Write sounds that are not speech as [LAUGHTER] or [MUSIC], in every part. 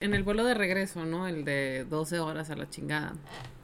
en el vuelo de regreso, ¿no? El de 12 horas a la chingada.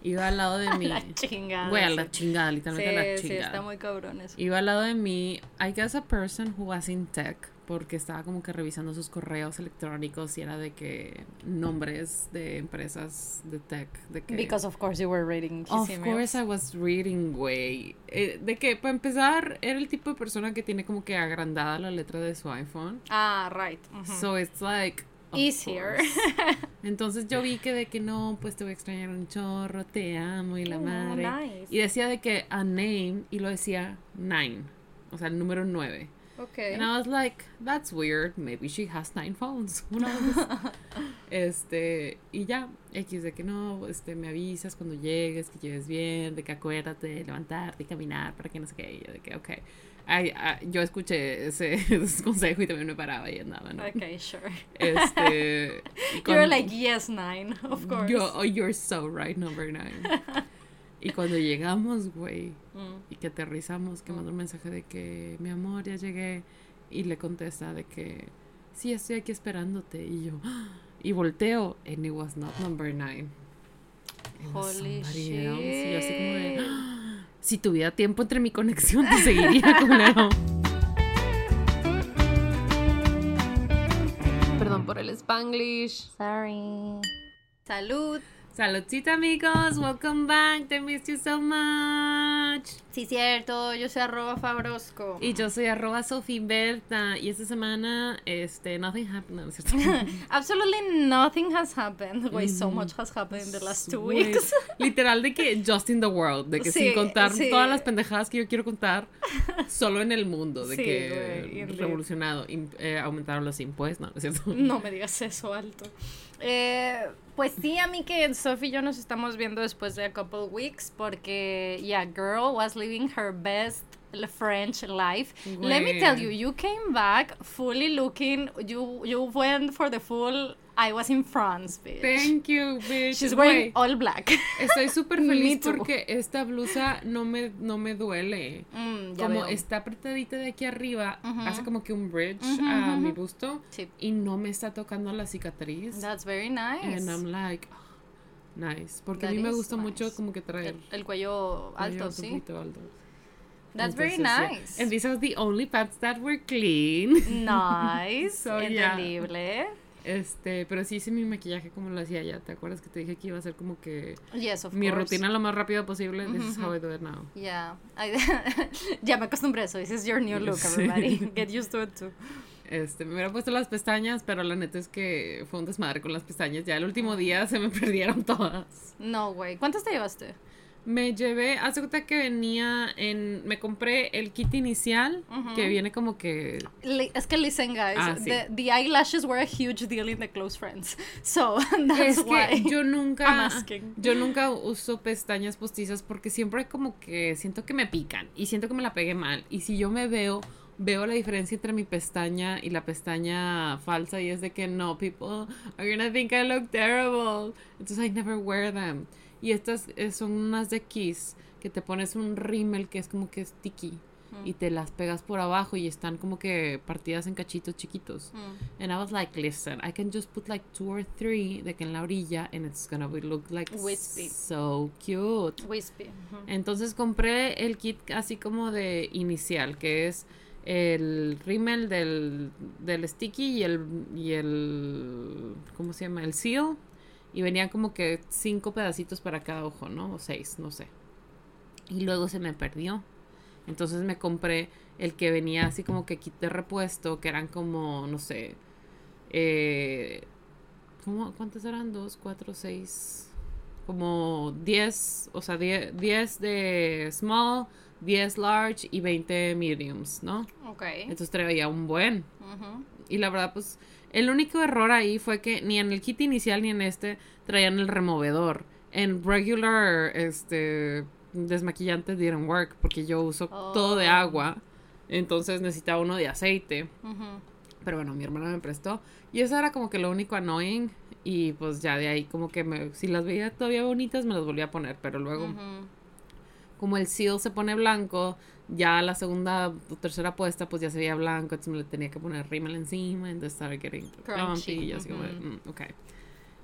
Iba al lado de [LAUGHS] mí. La chingada. Güey, a sí. la chingada, literalmente a la Sí, sí, chingada. está muy cabrón eso. Iba al lado de mí, I guess a person who was in tech, porque estaba como que revisando sus correos electrónicos y era de que nombres de empresas de tech, de que... Because of course you were reading Of course I was reading, güey. Eh, de que, para empezar, era el tipo de persona que tiene como que agrandada la letra de su iPhone. Ah, right. ujú. So it's like... Easier. [LAUGHS] Entonces yo vi que de que no, pues te voy a extrañar un chorro, te amo y la Oh, madre. nice. Y decía de que a name y lo decía nine. O sea, el número nueve. Okay. And I was like, that's weird. Maybe she has nine phones. [LAUGHS] Who knows? [LAUGHS] este, y ya, X de que no, este, me avisas cuando llegues, que llegues bien, de que acuérdate de levantarte y caminar para que no sé qué. Y yo de que, ok. Ay, ah, yo escuché ese, [LAUGHS] consejo y también me paraba y andaba, ¿no? Okay, sure. Este. [LAUGHS] You're like, yes, nine, [LAUGHS] of course. Yo, oh, you're so right, number nine. y cuando llegamos, güey, Mm. y que aterrizamos, que mandó un mensaje de que, mi amor, ya llegué. Y le contesta de que, sí, estoy aquí esperándote. Y yo, "Ah", [GASPS] y volteo, and it was not number nine. It Holy else. Y yo así como de, shit. [GASPS] [GASPS] "Ah, si tuviera tiempo entre mi conexión, te seguiría, culero. [LAUGHS] Perdón por el spanglish. Sorry. Salud. Saludcita amigos, welcome back, I missed you so much. Sí, cierto, yo soy arroba Fabrosco. Y yo soy arroba Sofie Berta y esta semana, este, nothing happened, ¿no es cierto? [LAUGHS] Absolutely nothing has happened. Wait, so much has happened in the last two weeks. [LAUGHS] Literal de que just in the world, de que Sí, sin contar sí. todas las pendejadas que yo quiero contar, [LAUGHS] solo en el mundo, de Sí, que indeed. revolucionado, eh, aumentaron los impuestos, ¿no? ¿No es cierto? No me digas eso alto. Eh, pues sí, a mí que Sophie y yo nos estamos viendo después de a couple weeks porque, yeah, girl was living her best French life. Let me tell you, you came back fully looking, you you went for the full, I was in France, bitch. Thank you, bitch. She's wearing all black. Estoy súper [LAUGHS] feliz porque esta blusa no me, no me duele. Mm, ya como veo. está apretadita de aquí arriba, hace como que un bridge a mi busto Sí. y no me está tocando la cicatriz. That's very nice. And I'm like, oh, nice. Porque a mí me gusta mucho como que traer el, el cuello alto, sí. alto. That's very yeah. nice. And these are the only pants that were clean. Nice. [LAUGHS] So, yeah. Este, pero sí hice mi maquillaje como lo hacía ya. ¿Te acuerdas que te dije que iba a ser como que Yes, of mi course. rutina lo más rápido posible? This is how I do it now. Yeah. I- [LAUGHS] ya me acostumbré a eso. This is your new look, Sí. everybody. [LAUGHS] Get used to it too. Este, me hubiera puesto las pestañas, pero la neta es que fue un desmadre con las pestañas. Ya el último día se me [LAUGHS] perdieron todas. No, güey. ¿Cuántas te llevaste? Me llevé, hace cuenta que venía en, me compré el kit inicial, que viene como que, es que listen, guys. Ah, sí. the, the eyelashes were a huge deal in the close friends. [LAUGHS] So, [LAUGHS] that's es why. que yo I'm nunca, asking. yo nunca uso pestañas postizas porque siempre como que siento que me pican y siento que me la pegué mal. Y si yo me veo, veo la diferencia entre mi pestaña y la pestaña falsa y es de que no, people are gonna think I look terrible. Entonces I never wear them. Y estas eh, son unas de Kiss que te pones un rímel que es como que sticky y te las pegas por abajo y están como que partidas en cachitos chiquitos. Mm. And I was like, listen, I can just put like two or three de que en la orilla and it's gonna be- look like Wispy. so cute. Wispy. ujú. Entonces compré el kit así como de inicial, que es el rímel del, del sticky y el, y el, ¿cómo se llama? El seal. Y venían como que cinco pedacitos para cada ojo, ¿no? O seis, no sé. Y luego se me perdió. Entonces me compré el que venía así como que kit de repuesto, que eran como, no sé, eh, ¿cómo, ¿cuántos eran? Dos, cuatro, seis, como 10, o sea, 10, 10 de small, 10 large y 20 mediums, ¿no? Ok. Entonces traía un buen. Y la verdad, pues, el único error ahí fue que ni en el kit inicial ni en este traían el removedor. En regular, este, desmaquillante didn't work porque yo uso todo de Oh. agua. Entonces necesitaba uno de aceite. Pero bueno, mi hermana me prestó. Y eso era como que lo único annoying. Y pues ya de ahí como que me, si las veía todavía bonitas me las volvía a poner. Pero luego, como el seal se pone blanco, ya la segunda o tercera puesta pues ya se veía blanco. Entonces me le tenía que poner rímel encima. Entonces estaba getting Crunchy. Y yo así como. "Mm, ok.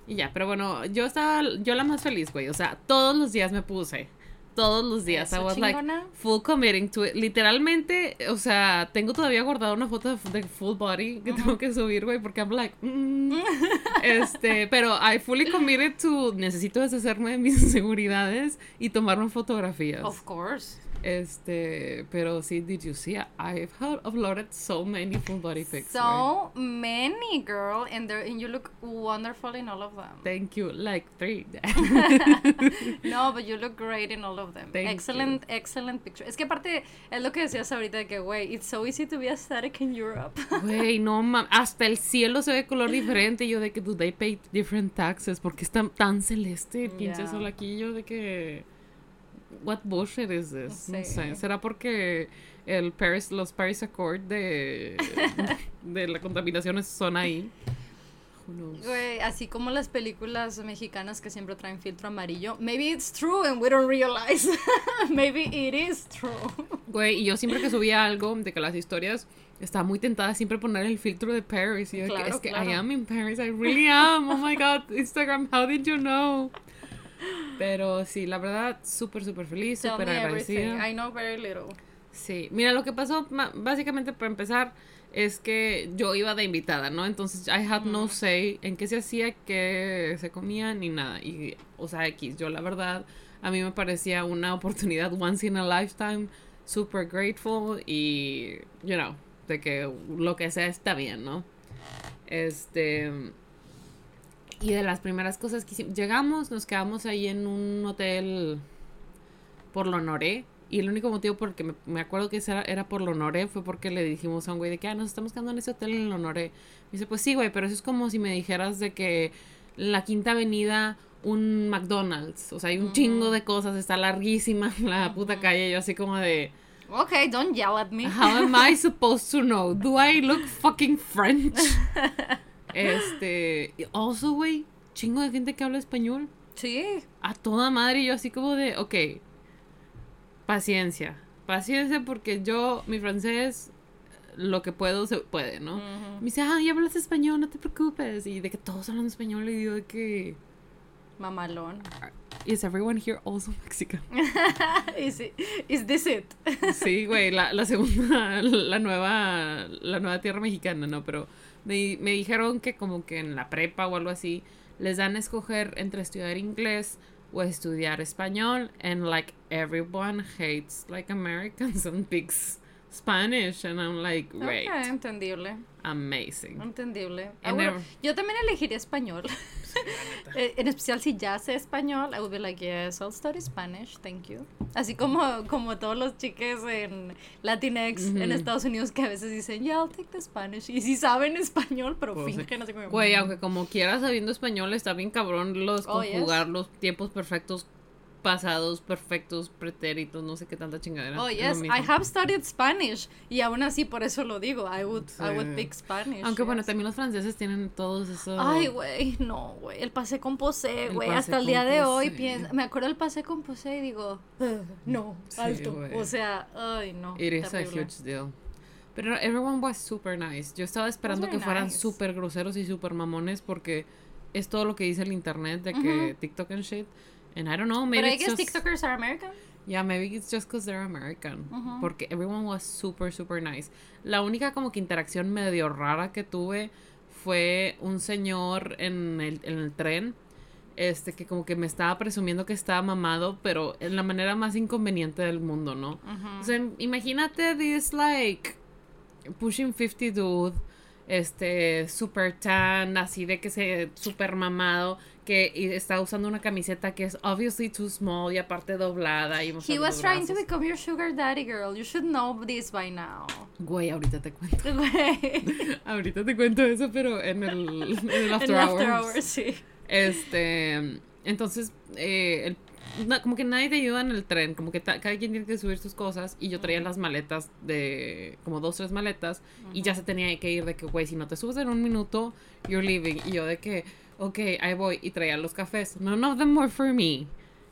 Y ya, pero bueno, yo estaba, yo la más feliz, güey. O sea, todos los días me puse. Todos los días. I was like chingona. full committing to it. Literalmente, o sea, tengo todavía guardada una foto de, full body que tengo que subir, güey, porque I'm like, mm. [LAUGHS] este, pero I fully committed to necesito deshacerme de mis [LAUGHS] inseguridades y tomarme fotografías. Of course. Este, pero sí, did you see? I've had- uploaded so many full body pics. So many, girl, and, there, and you look wonderful in all of them. Thank you, like three. [LAUGHS] No, but you look great in all of them. Thank excellent, excellent picture. Es que aparte, es lo que decías ahorita de que, güey, it's so easy to be aesthetic in Europe. Güey, [LAUGHS] no mames, hasta el cielo se ve color diferente. Yo de que, do they pay different taxes? porque está tan celeste el pinche sol aquí? Yo de que, what bullshit is this? No sé, ¿será porque el Paris, los Paris Accord de, [LAUGHS] de la contaminación son ahí? Güey, así como las películas mexicanas que siempre traen filtro amarillo. Maybe it's true and we don't realize. [LAUGHS] Maybe it is true. Güey, y yo siempre que subía algo de que las historias estaba muy tentada siempre poner el filtro de Paris. Y yo Claro, es que I claro. am in Paris, I really am. Oh my god, Instagram, how did you know? Pero sí, la verdad, súper, súper feliz, súper agradecida. I know very little. Sí, mira, lo que pasó, básicamente para empezar, es que yo iba de invitada, ¿no? Entonces, I had no say en qué se hacía, qué se comía, ni nada. Y, o sea, X, yo la verdad, a mí me parecía una oportunidad once in a lifetime, super grateful y, you know, de que lo que sea está bien, ¿no? Este... Y de las primeras cosas que hicimos, llegamos, nos quedamos ahí en un hotel por lo Noré. Y el único motivo por el que me, me acuerdo que era, era por lo Noré fue porque le dijimos a un güey de que, ah, nos estamos quedando en ese hotel en lo Noré. Me dice, pues sí, güey, pero eso es como si me dijeras de que en la Quinta Avenida un McDonald's. O sea, hay un chingo de cosas, está larguísima [LAUGHS] la puta calle. Yo así como de, Okay, don't yell at me. how am I [LAUGHS] supposed to know? Do I look fucking French? [LAUGHS] este, y also, güey, chingo de gente que habla español Sí. a toda madre y yo así como de, ok, paciencia, paciencia porque yo, mi francés, lo que puedo se puede, ¿no? Me dice, ah, ya hablas español, no te preocupes. Y de que todos hablan español y yo de que, Mamalón. is everyone here also Mexican? [LAUGHS] is, it- is this it? Sí, güey, la, la segunda, [LAUGHS] la nueva, la nueva tierra mexicana, ¿no? Pero me, me dijeron que como que en la prepa o algo así, les dan a escoger entre estudiar inglés o estudiar español, and like everyone hates like Americans and picks Spanish, and I'm like, great, Ok, entendible. amazing. Entendible. Ah, never- yo también elegiría español. [LAUGHS] Eh, en especial si ya sé español, I would be like, yes, I'll study Spanish, thank you. Así como, como todos los chiques en Latinx en Ujú. Estados Unidos que a veces dicen, yeah, I'll take the Spanish. Y sí saben español, pero Pues sí. fingen así como... Güey, aunque como quieras sabiendo español, está bien cabrón los Oh, yes. conjugar los tiempos perfectos, pasados, perfectos, pretéritos, no sé qué tanta chingadera. Oh, yes. I have studied Spanish. Y aún así, por eso lo digo. I would, I would pick Spanish. Aunque bueno, también los franceses tienen todos esos... Ay, güey, no, güey. El pasé con Posé, El güey. Hasta el día de hoy pienso. Me acuerdo del pasé con Posé y digo, "Ugh, no, Sí, alto. O sea, ay, no. It is a huge deal. Pero everyone was super nice. Yo estaba esperando que fueran nice. super groseros y super mamones porque es todo lo que dice el internet de que. TikTok and shit. And I don't know, maybe I guess just... TikTokers are American. Yeah, maybe it's just because they're American. Ujú. Porque everyone was super, super nice. La única como que interacción medio rara que tuve fue un señor en el, en el tren. Este, que como que me estaba presumiendo que estaba mamado, pero en la manera más inconveniente del mundo, ¿no? O sea, imagínate this like pushing 50 dude, este, super tan, así de que se super mamado, que está usando una camiseta que es obviously too small y aparte doblada y He was trying to become your sugar daddy, girl. You should know this by now. Güey, ahorita te cuento. [LAUGHS] Güey. ahorita te cuento eso, pero en el, en el [LAUGHS] after, En hours. after hours, sí. Este, entonces, eh, el- na- como que nadie te ayuda en el tren, como que ta- cada quien tiene que subir sus cosas y yo traía las maletas de como dos, tres maletas y ya se tenía que ir de que, güey, si no te subes en un minuto, you're leaving. Y yo de que, ok, ahí voy y traía los cafés. None of them were for me.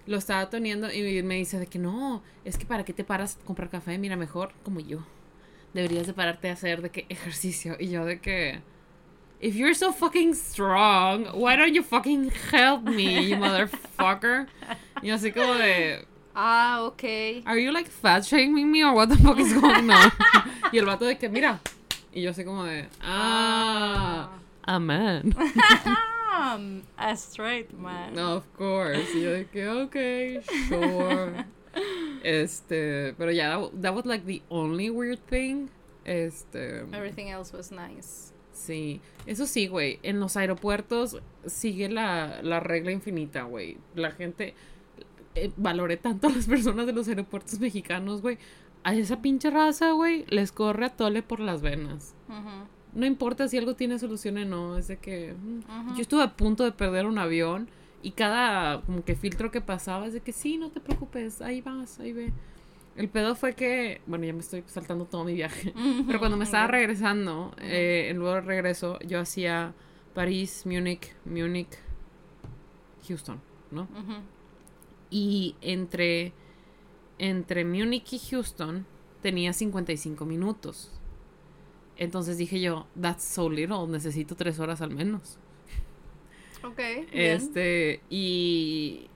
Lo estaba teniendo y me dice de que no, es que para qué te paras a comprar café, mira, mejor como yo. Deberías de pararte a hacer de que ejercicio. Y yo de que, if you're so fucking strong, why don't you fucking help me, you motherfucker? Y así como de, Ah, ok. are you like fat shaming me or what the fuck is going on? y el vato de que, mira. Y yo así como de, ah, a man. [LAUGHS] Um, a straight man. No, of course. Y yo de que, ok, sure. [LAUGHS] Este, pero ya, that, that was like the only weird thing. Este, Everything else was nice. sí. Eso sí, güey. En los aeropuertos sigue la, la regla infinita, güey. La gente. eh, valoré tanto a las personas de los aeropuertos mexicanos, güey. A esa pinche raza, güey, les corre a tole por las venas. Ujú. No importa si algo tiene solución o no, es de que mm, yo estuve a punto de perder un avión y cada como que filtro que pasaba es de que sí, no te preocupes, ahí vas, ahí ve. El pedo fue que, bueno, ya me estoy saltando todo mi viaje, [LAUGHS] pero cuando me estaba regresando, eh, en luego de regreso, yo hacía París, Múnich, Múnich, Houston, ¿no? Y entre, entre Múnich y Houston tenía 55 minutos. Entonces dije yo, that's so little, necesito tres horas al menos. Ok. bien. Este, y,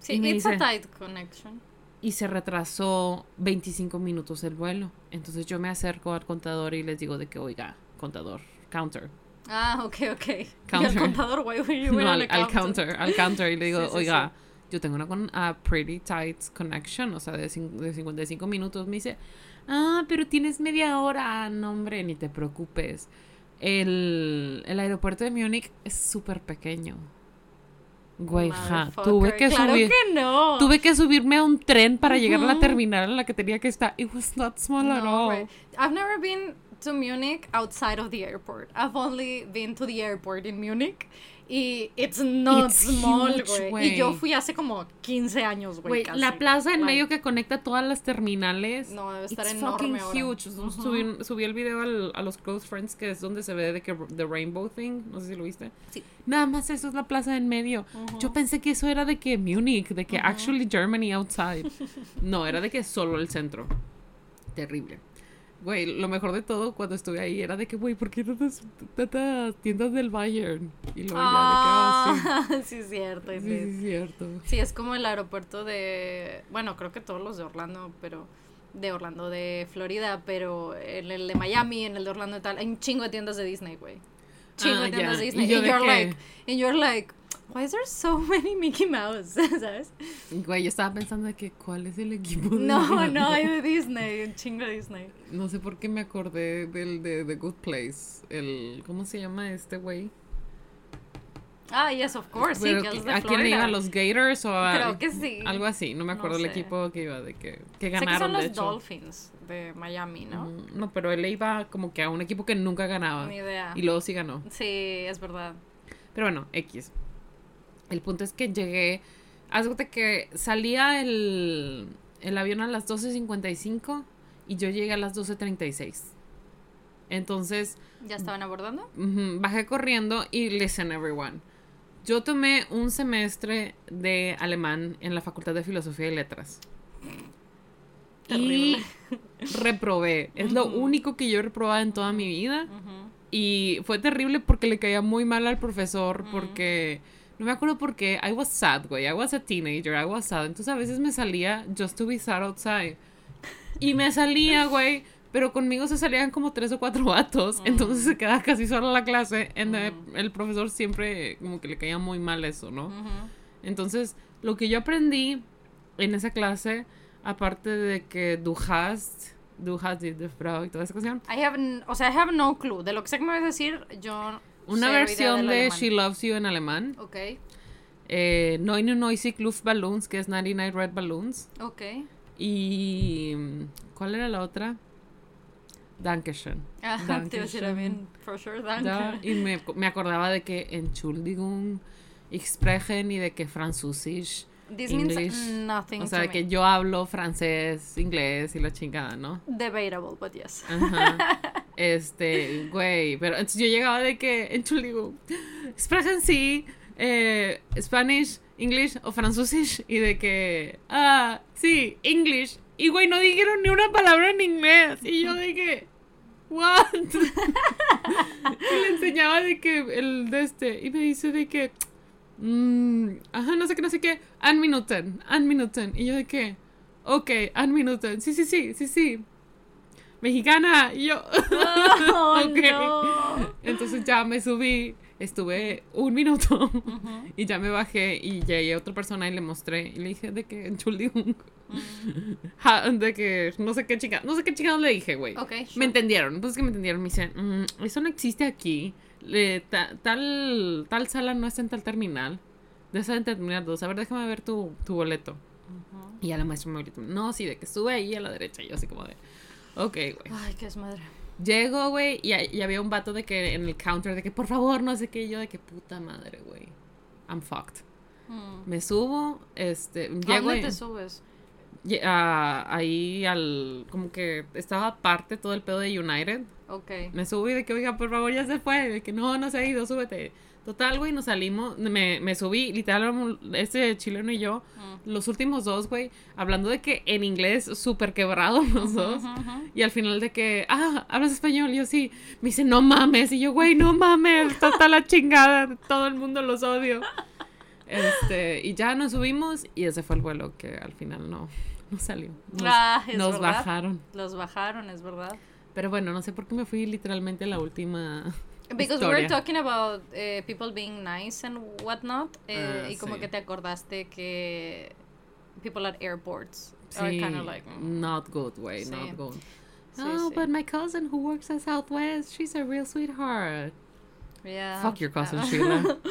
sí, y me it's a dice- tight connection. y se retrasó 25 minutos el vuelo. Entonces yo me acerco al contador y les digo de que, oiga, contador, counter. Ah, ok, ok. [LAUGHS] Y el Counter. contador, why were you [LAUGHS] No, al, al counter, al counter. Y le [LAUGHS] digo, Sí, sí, oiga, yo tengo una con, a pretty tight connection, o sea, de, de 55 minutos. Me dice, ah, pero tienes media hora. Ah, No, hombre, ni te preocupes. El, el aeropuerto de Múnich es súper pequeño. Güey, ja, tuve que claro subir. que no. Tuve que subirme a un tren para llegar a la terminal en la que tenía que estar. It was not small at all. I've never been to Munich outside of the airport. I've only been to the airport in Munich. Y it's not It's small, güey. Y yo fui hace como 15 años, güey. La plaza en Like, medio que conecta todas las terminales. No, debe estar It's enorme fucking ahora. huge. subí, subí el video al- a los Close Friends, que es donde se ve de que The Rainbow Thing. No sé si lo viste. Sí. Nada más eso es la plaza en medio. Yo pensé que eso era de que Munich, de que actually Germany outside. No, era de que solo el centro. Terrible. Güey, lo mejor de todo cuando estuve ahí era de que, güey, ¿por qué tantas, tantas tiendas del Bayern? Y luego ya de que, ah, Ah, [LAUGHS] sí, es cierto. sí. Sí, es cierto. Sí, es como el aeropuerto de. Bueno, creo que todos los de Orlando, pero. De Orlando, de Florida, pero en el de Miami, en el de Orlando y tal. Hay un chingo de tiendas de Disney, güey. Chingo Ah, de tiendas de ¿Y Disney. yo And de you're qué? like. And you're like. Why is there so [LAUGHS] many Mickey Mouse? [LAUGHS] ¿Sabes? Güey, yo estaba pensando de que, ¿cuál es el equipo? de No, no, hay de [LAUGHS] Disney. Un chingo de Disney. No sé por qué me acordé del de The Good Place. El, ¿cómo se llama este güey? Ah, yes, of course. Sí, Pero que que- es de ¿A quién iban los Gators o a Creo que sí. algo así? No me No acuerdo el sé. equipo que iba de que, que Sé ganaron que son de los hecho. Dolphins de Miami, ¿no? Mm, No, pero él iba como que a un equipo que nunca ganaba Ni idea. y luego sí ganó. Sí, es verdad. Pero bueno, X. El punto es que llegué. Haz que salía el, el avión a las 12.55 y yo llegué a las 12.36. Entonces, ¿Ya estaban abordando? bajé corriendo y listen, everyone. Yo tomé un semestre de alemán en la Facultad de Filosofía y Letras. Terrible. Y reprobé. Es lo único que yo he reprobado en toda mi vida. Ujú. Y fue terrible porque le caía muy mal al profesor porque... No me acuerdo por qué. I was sad, güey. I was a teenager. I was sad. Entonces a veces me salía just to be sad outside. Y me salía, güey. Pero conmigo se salían como tres o cuatro vatos. Entonces se quedaba casi sola la clase. And the- el profesor siempre como que le caía muy mal eso, ¿no? Entonces, lo que yo aprendí en esa clase, aparte de que du hast, du hast die Frau y toda esa cuestión, I have, o sea, I have no clue. De lo que sé que me vas a decir, yo. Una versión de alemán. She Loves You en alemán, Ok, eh, Neune Noisy Luftballons, que es 99 Red Balloons, ok. y ¿cuál era la otra? Dankeschön. Ah, [LAUGHS] te iba a decir for sure, danke. Ya, y me, me acordaba de que Entschuldigung, ich y de que Französisch, This English, means nothing o sea, to me. que yo hablo francés, inglés y la chingada, ¿no? Debatable, but yes. Ajá. [LAUGHS] Este, güey, pero entonces yo llegaba de que, Entschuldigung, sprechen sí, eh, Spanish, English o Französisch y de que, ah, sí, English. Y güey, no dijeron ni una palabra en inglés. Y yo de que, what? [LAUGHS] y le enseñaba de que el de este, y me dice de que, mm, ajá, no sé qué, no sé qué, an minuten, an minuten. Y yo de que, ok, an minuten, sí, sí, sí, sí, sí. Mexicana, y yo, Oh, [LAUGHS] ok. no. Entonces ya me subí, estuve un minuto [LAUGHS] y ya me bajé y llegué a otra persona y le mostré y le dije de que Entschuldigung. [LAUGHS] Ja, de que no sé qué chica, no sé qué chingados le dije, güey. Ok, sure. Me entendieron, pues que me entendieron, me dicen, "Mm, eso no existe aquí. Le- ta- tal, tal sala no está en tal terminal. De esa en terminal 2. A ver, déjame ver tu, tu boleto. Y ya la maestra me gritó, no, sí, de que sube ahí a la derecha. Y yo así como de, ok, güey. Ay, qué desmadre. Llego, güey, y, y había un vato de que en el counter de que por favor, no sé qué, y yo de que puta madre, güey. I'm fucked. Mm. Me subo, este, ¿A llego dónde y- te subes? y- ahí al, como que estaba aparte todo el pedo de United. Ok. Me subí de que, oiga, por favor, ya se fue, de que no, no se ha ido, súbete. Total, güey, nos salimos, me, me subí, literal, este chileno y yo, Mm. los últimos dos, güey, hablando de que en inglés súper quebrado [LAUGHS] los dos. Ujú. Y al final de que, ah, ¿hablas español? Y yo sí. Me dice, no mames. Y yo, güey, no mames. [LAUGHS] Hasta la chingada. Todo el mundo los odio. Este, y ya nos subimos y ese fue el vuelo que al final no, no salió. Nos, Ah, nos verdad. bajaron. Los bajaron, es verdad. Pero bueno, no sé por qué me fui literalmente la última. Because we were talking about eh, people being nice and whatnot. eh, Ah, y como sí. que te acordaste que people at airports are Sí, kind of like. mm, not good, way, Sí. not good. oh, sí. but my cousin who works at Southwest, she's a real sweetheart. Yeah. Fuck your cousin. Sheila. [LAUGHS]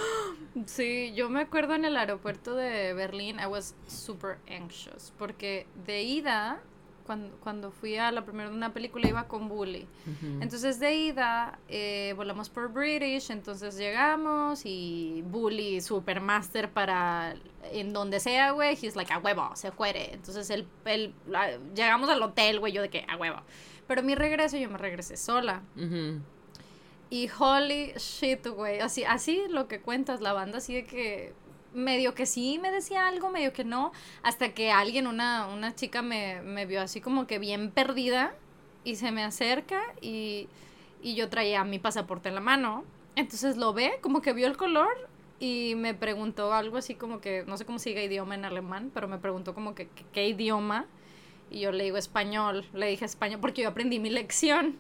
Sí, yo me acuerdo en el aeropuerto de Berlín, I was super anxious. Porque de ida, cuando, cuando fui a la primera de una película, iba con Bully. Entonces de ida eh, volamos por British, entonces llegamos y Bully Supermaster para en donde sea, güey, he's like a huevo, se cuere. Entonces el, el- la- llegamos al hotel, güey, yo de que a huevo. Pero mi regreso yo me regresé sola. Y holy shit, güey. Así, así lo que cuentas, la banda, así de que medio que sí me decía algo, medio que no, hasta que alguien, una, una chica me, me vio así como que bien perdida y se me acerca y, y yo traía mi pasaporte en la mano. Entonces lo ve, como que vio el color y me preguntó algo así como que, no sé cómo diga idioma en alemán, pero me preguntó como que- qué idioma. Y yo le digo español, le dije español porque yo aprendí mi lección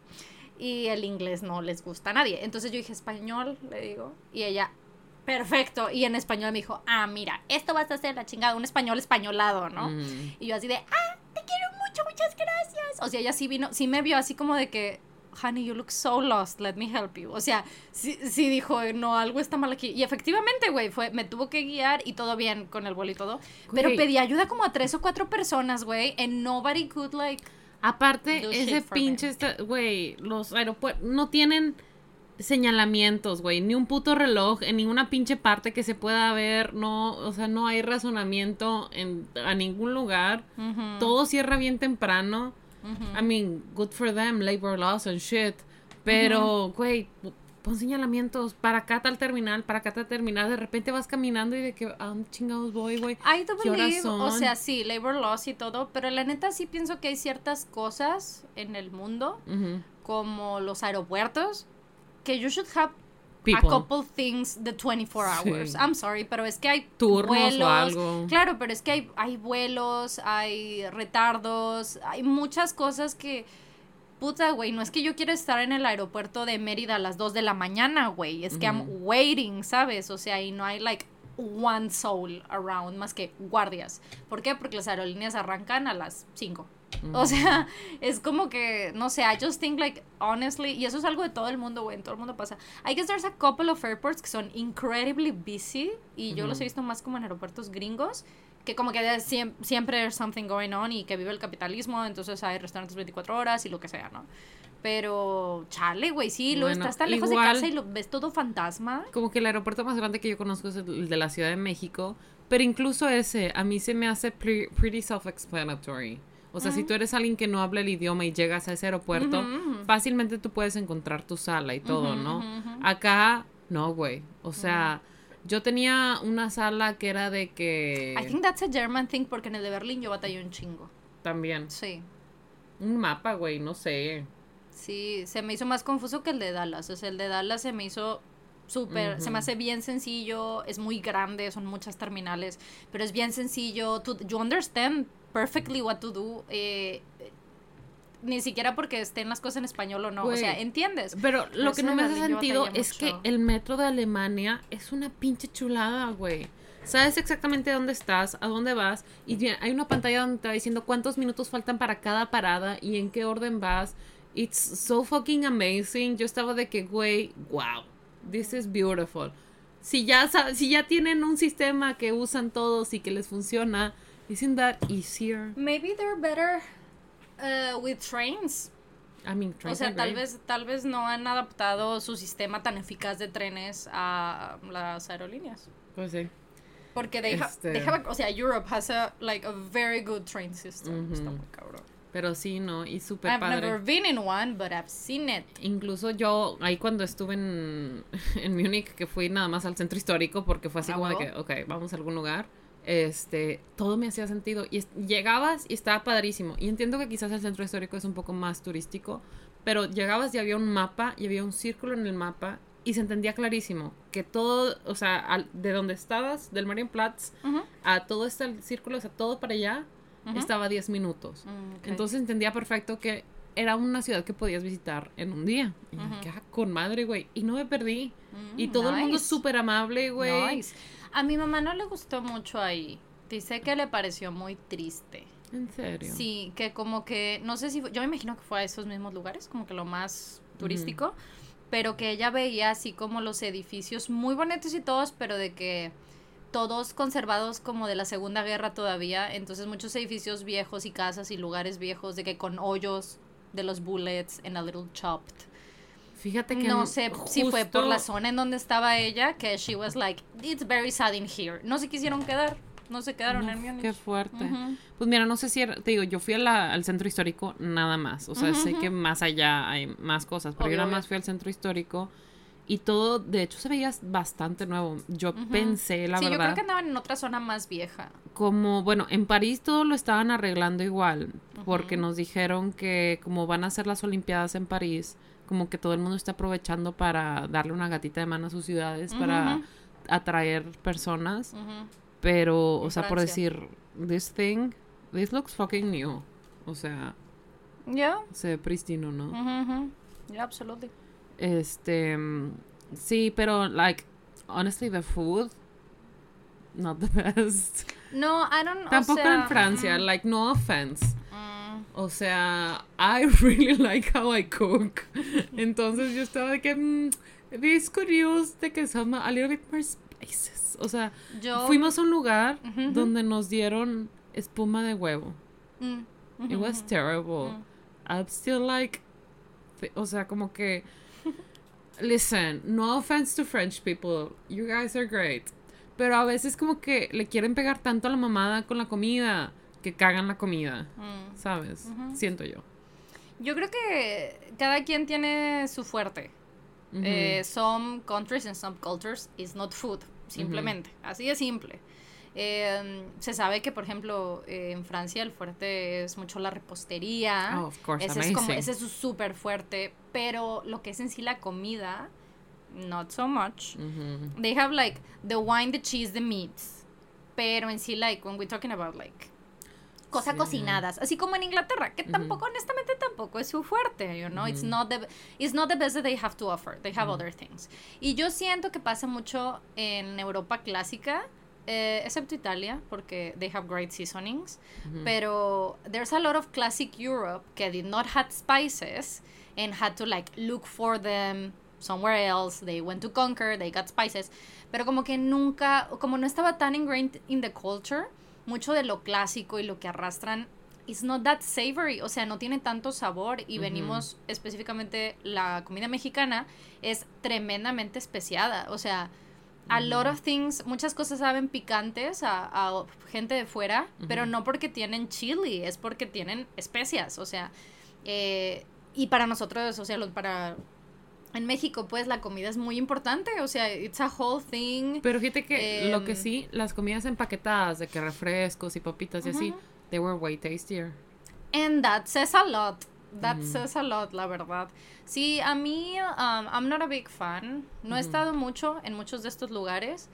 y el inglés no les gusta a nadie. Entonces yo dije español, le digo, y ella, perfecto. Y en español me dijo, ah, mira, esto vas a hacer la chingada, un español españolado, ¿no? Ujú. Y yo así de, ah, te quiero mucho, muchas gracias. O sea, ella sí vino, sí me vio así como de que, honey, you look so lost, let me help you. O sea, sí, sí dijo, no, algo está mal aquí. Y efectivamente, güey, fue, me tuvo que guiar y todo bien con el vuelo y todo. Pero pedí ayuda como a tres o cuatro personas, güey, and nobody could, like, Aparte, ese pinche, güey, los aeropuertos no tienen señalamientos, güey, ni un puto reloj en ninguna pinche parte que se pueda ver, no, o sea, no hay razonamiento en, a ningún lugar, todo cierra bien temprano. I mean, good for them, labor laws and shit, pero, güey, pon señalamientos, para acá tal terminal, para acá tal terminal, de repente vas caminando y de que, ¿a dónde chingados voy, güey? I do ¿Qué horas believe, o son? sea, sí, labor laws y todo, pero la neta sí pienso que hay ciertas cosas en el mundo, como los aeropuertos, que you should have People. a couple things the 24 Sí. hours. I'm sorry, pero es que hay Turnos o vuelos. algo. Claro, pero es que hay, hay vuelos, hay retardos, hay muchas cosas que. Puta, güey, no es que yo quiera estar en el aeropuerto de Mérida a las 2 de la mañana, güey. Es que I'm waiting, ¿sabes? O sea, y no hay, like, one soul around más que guardias. ¿Por qué? Porque las aerolíneas arrancan a las 5. O sea, es como que, no sé, I just think like, honestly, y eso es algo de todo el mundo, güey, en todo el mundo pasa. I guess there's a couple of airports que son incredibly busy y yo los he visto más como en aeropuertos gringos, que como que siem- siempre there's something going on y que vive el capitalismo, entonces hay restaurantes 24 horas y lo que sea, ¿no? Pero, chale, güey, sí, lo Bueno, estás tan lejos igual- de casa y lo ves todo fantasma. Como que el aeropuerto más grande que yo conozco es el de la Ciudad de México, pero incluso ese a mí se me hace pre- pretty self-explanatory. O sea, si tú eres alguien que no habla el idioma y llegas a ese aeropuerto, fácilmente tú puedes encontrar tu sala y todo, ¿no? Acá, no, güey. O sea, yo tenía una sala que era de que... I think that's a German thing porque en el de Berlín yo batallé un chingo. También. Sí. Un mapa, güey, no sé. Sí, se me hizo más confuso que el de Dallas. O sea, el de Dallas se me hizo súper, se me hace bien sencillo, es muy grande, son muchas terminales, pero es bien sencillo. Tú, you understand perfectly what to do. Eh, ni siquiera porque estén las cosas en español o no, o sea, entiendes. Pero lo que no me hace sentido es que el metro de Alemania es una pinche chulada, güey. Sabes exactamente dónde estás, a dónde vas, y hay una pantalla donde te va diciendo cuántos minutos faltan para cada parada y en qué orden vas. It's so fucking amazing. Yo estaba de que, güey, wow, this is beautiful. Si ya, si ya tienen un sistema que usan todos y que les funciona, isn't that easier? Maybe they're better uh, with trains. I mean, trains o sea, tal vez, tal vez no han adaptado su sistema tan eficaz de trenes a las aerolíneas. Pues sí. Porque they, este... o sea, Europe has a, like, a very good train system. Está muy cabrón. Pero sí, ¿no? Y súper padre. I've never been in one, but I've seen it. Incluso yo, ahí cuando estuve en, [LAUGHS] en Múnich, que fui nada más al centro histórico, porque fue así ah, como de que, ok, vamos a algún lugar, este, todo me hacía sentido. Y llegabas y estaba padrísimo. Y entiendo que quizás el centro histórico es un poco más turístico, pero llegabas y había un mapa, y había un círculo en el mapa, y se entendía clarísimo que todo, o sea, de donde estabas, del Marienplatz, a todo este círculo, o sea, todo para allá, estaba 10 minutos. Mm, Entonces entendía perfecto que era una ciudad que podías visitar en un día. Y ah, con madre, güey. Y no me perdí. Mm, y todo el mundo súper amable, güey. A mi mamá no le gustó mucho ahí. Dice que le pareció muy triste. ¿En serio? Sí, que como que, no sé si, yo me imagino que fue a esos mismos lugares, como que lo más turístico pero que ella veía así como los edificios muy bonitos y todos, pero de que todos conservados como de la Segunda Guerra todavía, entonces muchos edificios viejos y casas y lugares viejos de que con hoyos de los bullets en a little chopped. Fíjate que no sé si fue por la zona en donde estaba ella que she was like it's very sad in here. No se quisieron quedar no se quedaron en Múnich. Qué fuerte. Pues mira, no sé si, te digo, yo fui al centro histórico nada más. O sea, sé que más allá hay más cosas, pero yo nada más fui al centro histórico y todo, de hecho, se veía bastante nuevo. Yo pensé, la verdad. Sí, yo creo que andaban en otra zona más vieja. Como, bueno, en París todo lo estaban arreglando igual, porque nos dijeron que como van a ser las Olimpiadas en París, como que todo el mundo está aprovechando para darle una gatita de mano a sus ciudades, para atraer personas. Pero, o sea, por decir, this thing, this looks fucking new. O sea, ya. Se ve pristino, ¿no? Yeah, absolutely. Este, sí, pero, like, honestly, the food, not the [LAUGHS] best. No, I don't Tampoco o sea, en Francia, like, no offense. Mm. O sea, I [LAUGHS] really like how I cook. Entonces yo estaba de que, mm, this could use de que some a little bit more spices. O sea, fuimos a un lugar donde nos dieron espuma de huevo. Mm, It was terrible. Mm. I'm still like, o sea, como que, listen, no offense to French people, you guys are great. Pero a veces como que le quieren pegar tanto a la mamada con la comida que cagan la comida, mm. ¿sabes? Siento yo. Yo creo que cada quien tiene su fuerte. Eh, some countries and some cultures is not food simplemente, así de simple. Em, se sabe que, por ejemplo, en Francia el fuerte es mucho la repostería. Oh, of course, ese, es ese es súper fuerte, pero lo que es en sí la comida, not so much. They have like the wine, the cheese, the meats. Pero en sí, like, when we're talking about like cosas cocinadas, así como en Inglaterra, que tampoco, honestamente, tampoco es su fuerte, you know, it's, not the, it's not the best that they have to offer, they have other things. Y yo siento que pasa mucho en Europa clásica, eh, excepto Italia, porque they have great seasonings, pero there's a lot of classic Europe que did not have spices and had to like look for them somewhere else, they went to conquer, they got spices, pero como que nunca, como no estaba tan ingrained in the culture, mucho de lo clásico y lo que arrastran is not that savory, o sea, no tiene tanto sabor y venimos específicamente la comida mexicana es tremendamente especiada, o sea, a lot of things, muchas cosas saben picantes a, gente de fuera, pero no porque tienen chili, es porque tienen especias, o sea, eh, y para nosotros, o sea, para en México, pues la comida es muy importante, o sea, it's a whole thing. Pero fíjate que lo que em, sí, las comidas empaquetadas de que refrescos y papitas y así, they were way tastier. And that says a lot. That says a lot, la verdad. Sí, a mí, um, I'm not a big fan. No he estado mucho en muchos de estos lugares.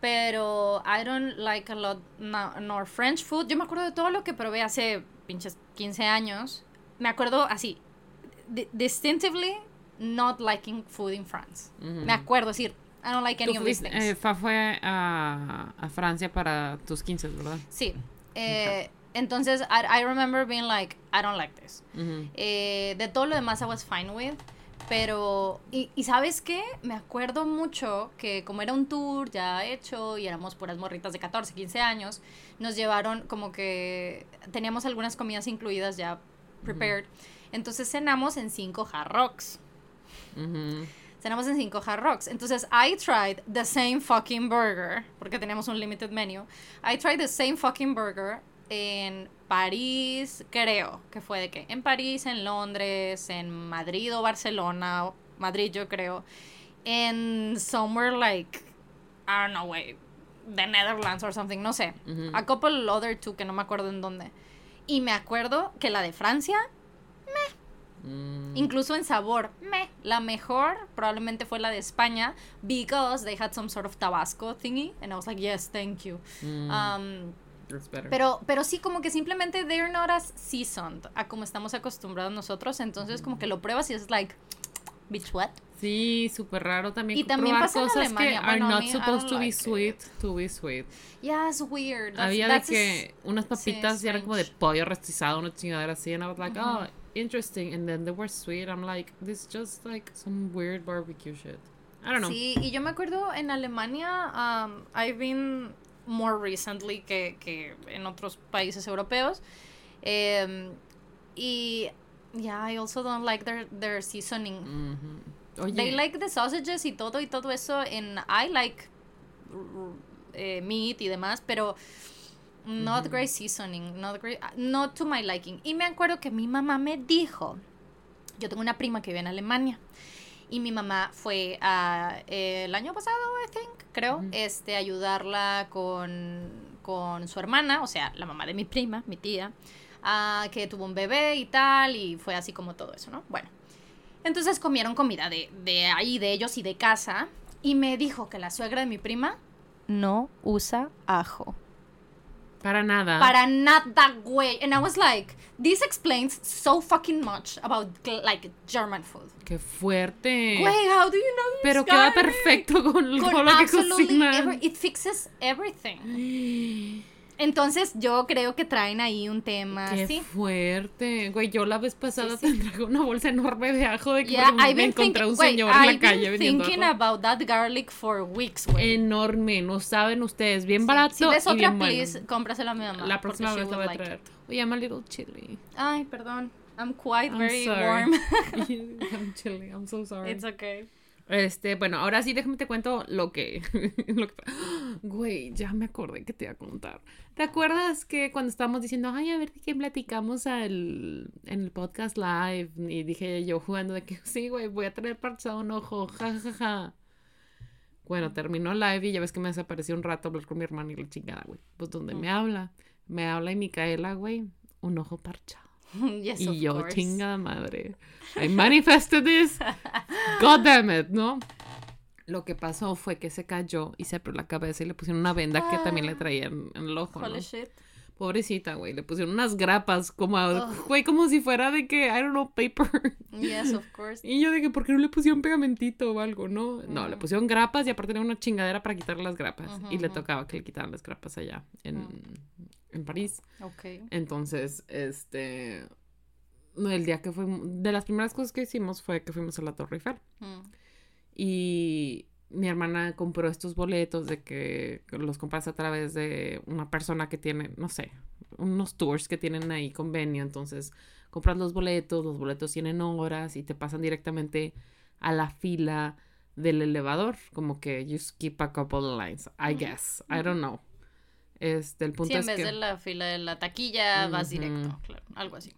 Pero I don't like a lot nor French food. Yo me acuerdo de todo lo que probé hace pinches 15 años. Me acuerdo así, distinctively not liking food in France. Me acuerdo decir, I don't like any of these things. Eh, fue a, a, Francia para tus 15, ¿verdad? Sí. Eh, entonces, I, I, remember being like, I don't like this. eh, de todo lo demás, I was fine with. Pero, y, y, sabes qué? Me acuerdo mucho que como era un tour ya hecho y éramos puras morritas de 14, 15 años, nos llevaron como que teníamos algunas comidas incluidas ya prepared. Entonces cenamos en cinco hard rocks. Cenamos en cinco hard rocks. Entonces, I tried the same fucking burger, porque teníamos un limited menu. I tried the same fucking burger en París, creo que fue de que en París, en Londres, en Madrid o Barcelona, Madrid yo creo, en somewhere like, I don't know, way, the Netherlands or something, no sé, a couple other two que no me acuerdo en dónde. Y me acuerdo que la de Francia, meh. Mm. Incluso en sabor, meh. La mejor probablemente fue la de España because they had some sort of Tabasco thingy and I was like, yes, thank you. Mm. Um, pero, pero sí, como que simplemente they're not as seasoned a como estamos acostumbrados nosotros. Entonces, como que lo pruebas y es like, bitch, what? Sí, súper raro también. Y también pasa cosas en Alemania. que are not supposed to be sweet, to be sweet. Yeah, it's weird. Había de que unas papitas y eran como de pollo rostizado, una chingadera así. And I was like, oh, interesting. And then they were sweet. I'm like, this is just like some weird barbecue shit. I don't know. Sí, y yo me acuerdo en Alemania, um, I've been more recently que, que en otros países europeos. Um, y yeah, I also don't like their, their seasoning. Mm-hmm. They like the sausages y todo y todo eso. And I like eh, meat y demás, pero not mm-hmm. great seasoning, not great, not to my liking. Y me acuerdo que mi mamá me dijo, yo tengo una prima que vive en Alemania y mi mamá fue a, el año pasado, I think, creo, este, ayudarla con, con su hermana, o sea, la mamá de mi prima, mi tía, que tuvo un bebé y tal, y fue así como todo eso, ¿no? Bueno, entonces comieron comida de, de ahí, de ellos y de casa, y me dijo que la suegra de mi prima no usa ajo. Para nada. Para nada, güey. And I was like, this explains so fucking much about like German food. Qué fuerte. Güey, how do you know this Pero queda perfecto con, con, lo que cocinan. it fixes everything. [GASPS] Entonces yo creo que traen ahí un tema Qué fuerte. Güey, yo la vez pasada te traje una bolsa enorme de ajo de que me encontré un señor en la calle vendiendo thinking about that garlic for weeks, güey. Enorme, no saben ustedes, bien barato Si ves otra, bien please, cómprasela a mi mamá. La próxima vez la voy a traer. Oye, I'm a little chilly. Ay, perdón. I'm quite very warm. [LAUGHS] I'm chilly. I'm so sorry. It's okay. Este, bueno, ahora sí déjame te cuento lo que, [LAUGHS] lo que... [GASPS] Güey, ya me acordé que te iba a contar. ¿Te acuerdas que cuando estábamos diciendo, ay, a ver de qué platicamos al, en el podcast live? Y dije yo jugando de que [LAUGHS] sí, güey, voy a tener parchado un ojo, ja, ja, ja. Bueno, terminó live y ya ves que me desapareció un rato hablar con mi hermana y la chingada, güey. Pues donde me habla, me habla y Micaela, güey, un ojo parchado. [LAUGHS] y yo, chingada madre. I manifested this. God damn it, ¿no? Lo que pasó fue que se cayó y se abrió la cabeza y le pusieron una venda que también le ah. traían en el ojo. ¿no? Pobrecita, güey. Le pusieron unas grapas como, güey, como si fuera de que, I don't know, paper. Yes, of course. Y yo de que, ¿por qué no le pusieron pegamentito o algo, no? No, le pusieron grapas y aparte tenía una chingadera para quitarle las grapas. y le tocaba que le quitaran las grapas allá en, en París. Ok. Entonces, este, el día que fuimos, de las primeras cosas que hicimos fue que fuimos a la Torre Eiffel. Mm. Y mi hermana compró estos boletos de que los compras a través de una persona que tiene, no sé, unos tours que tienen ahí convenio. Entonces, compras los boletos, los boletos tienen horas y te pasan directamente a la fila del elevador. Como que you skip a couple of lines, I guess. I don't know. Este, el punto sí, en vez de la fila de la taquilla, vas directo, claro, algo así.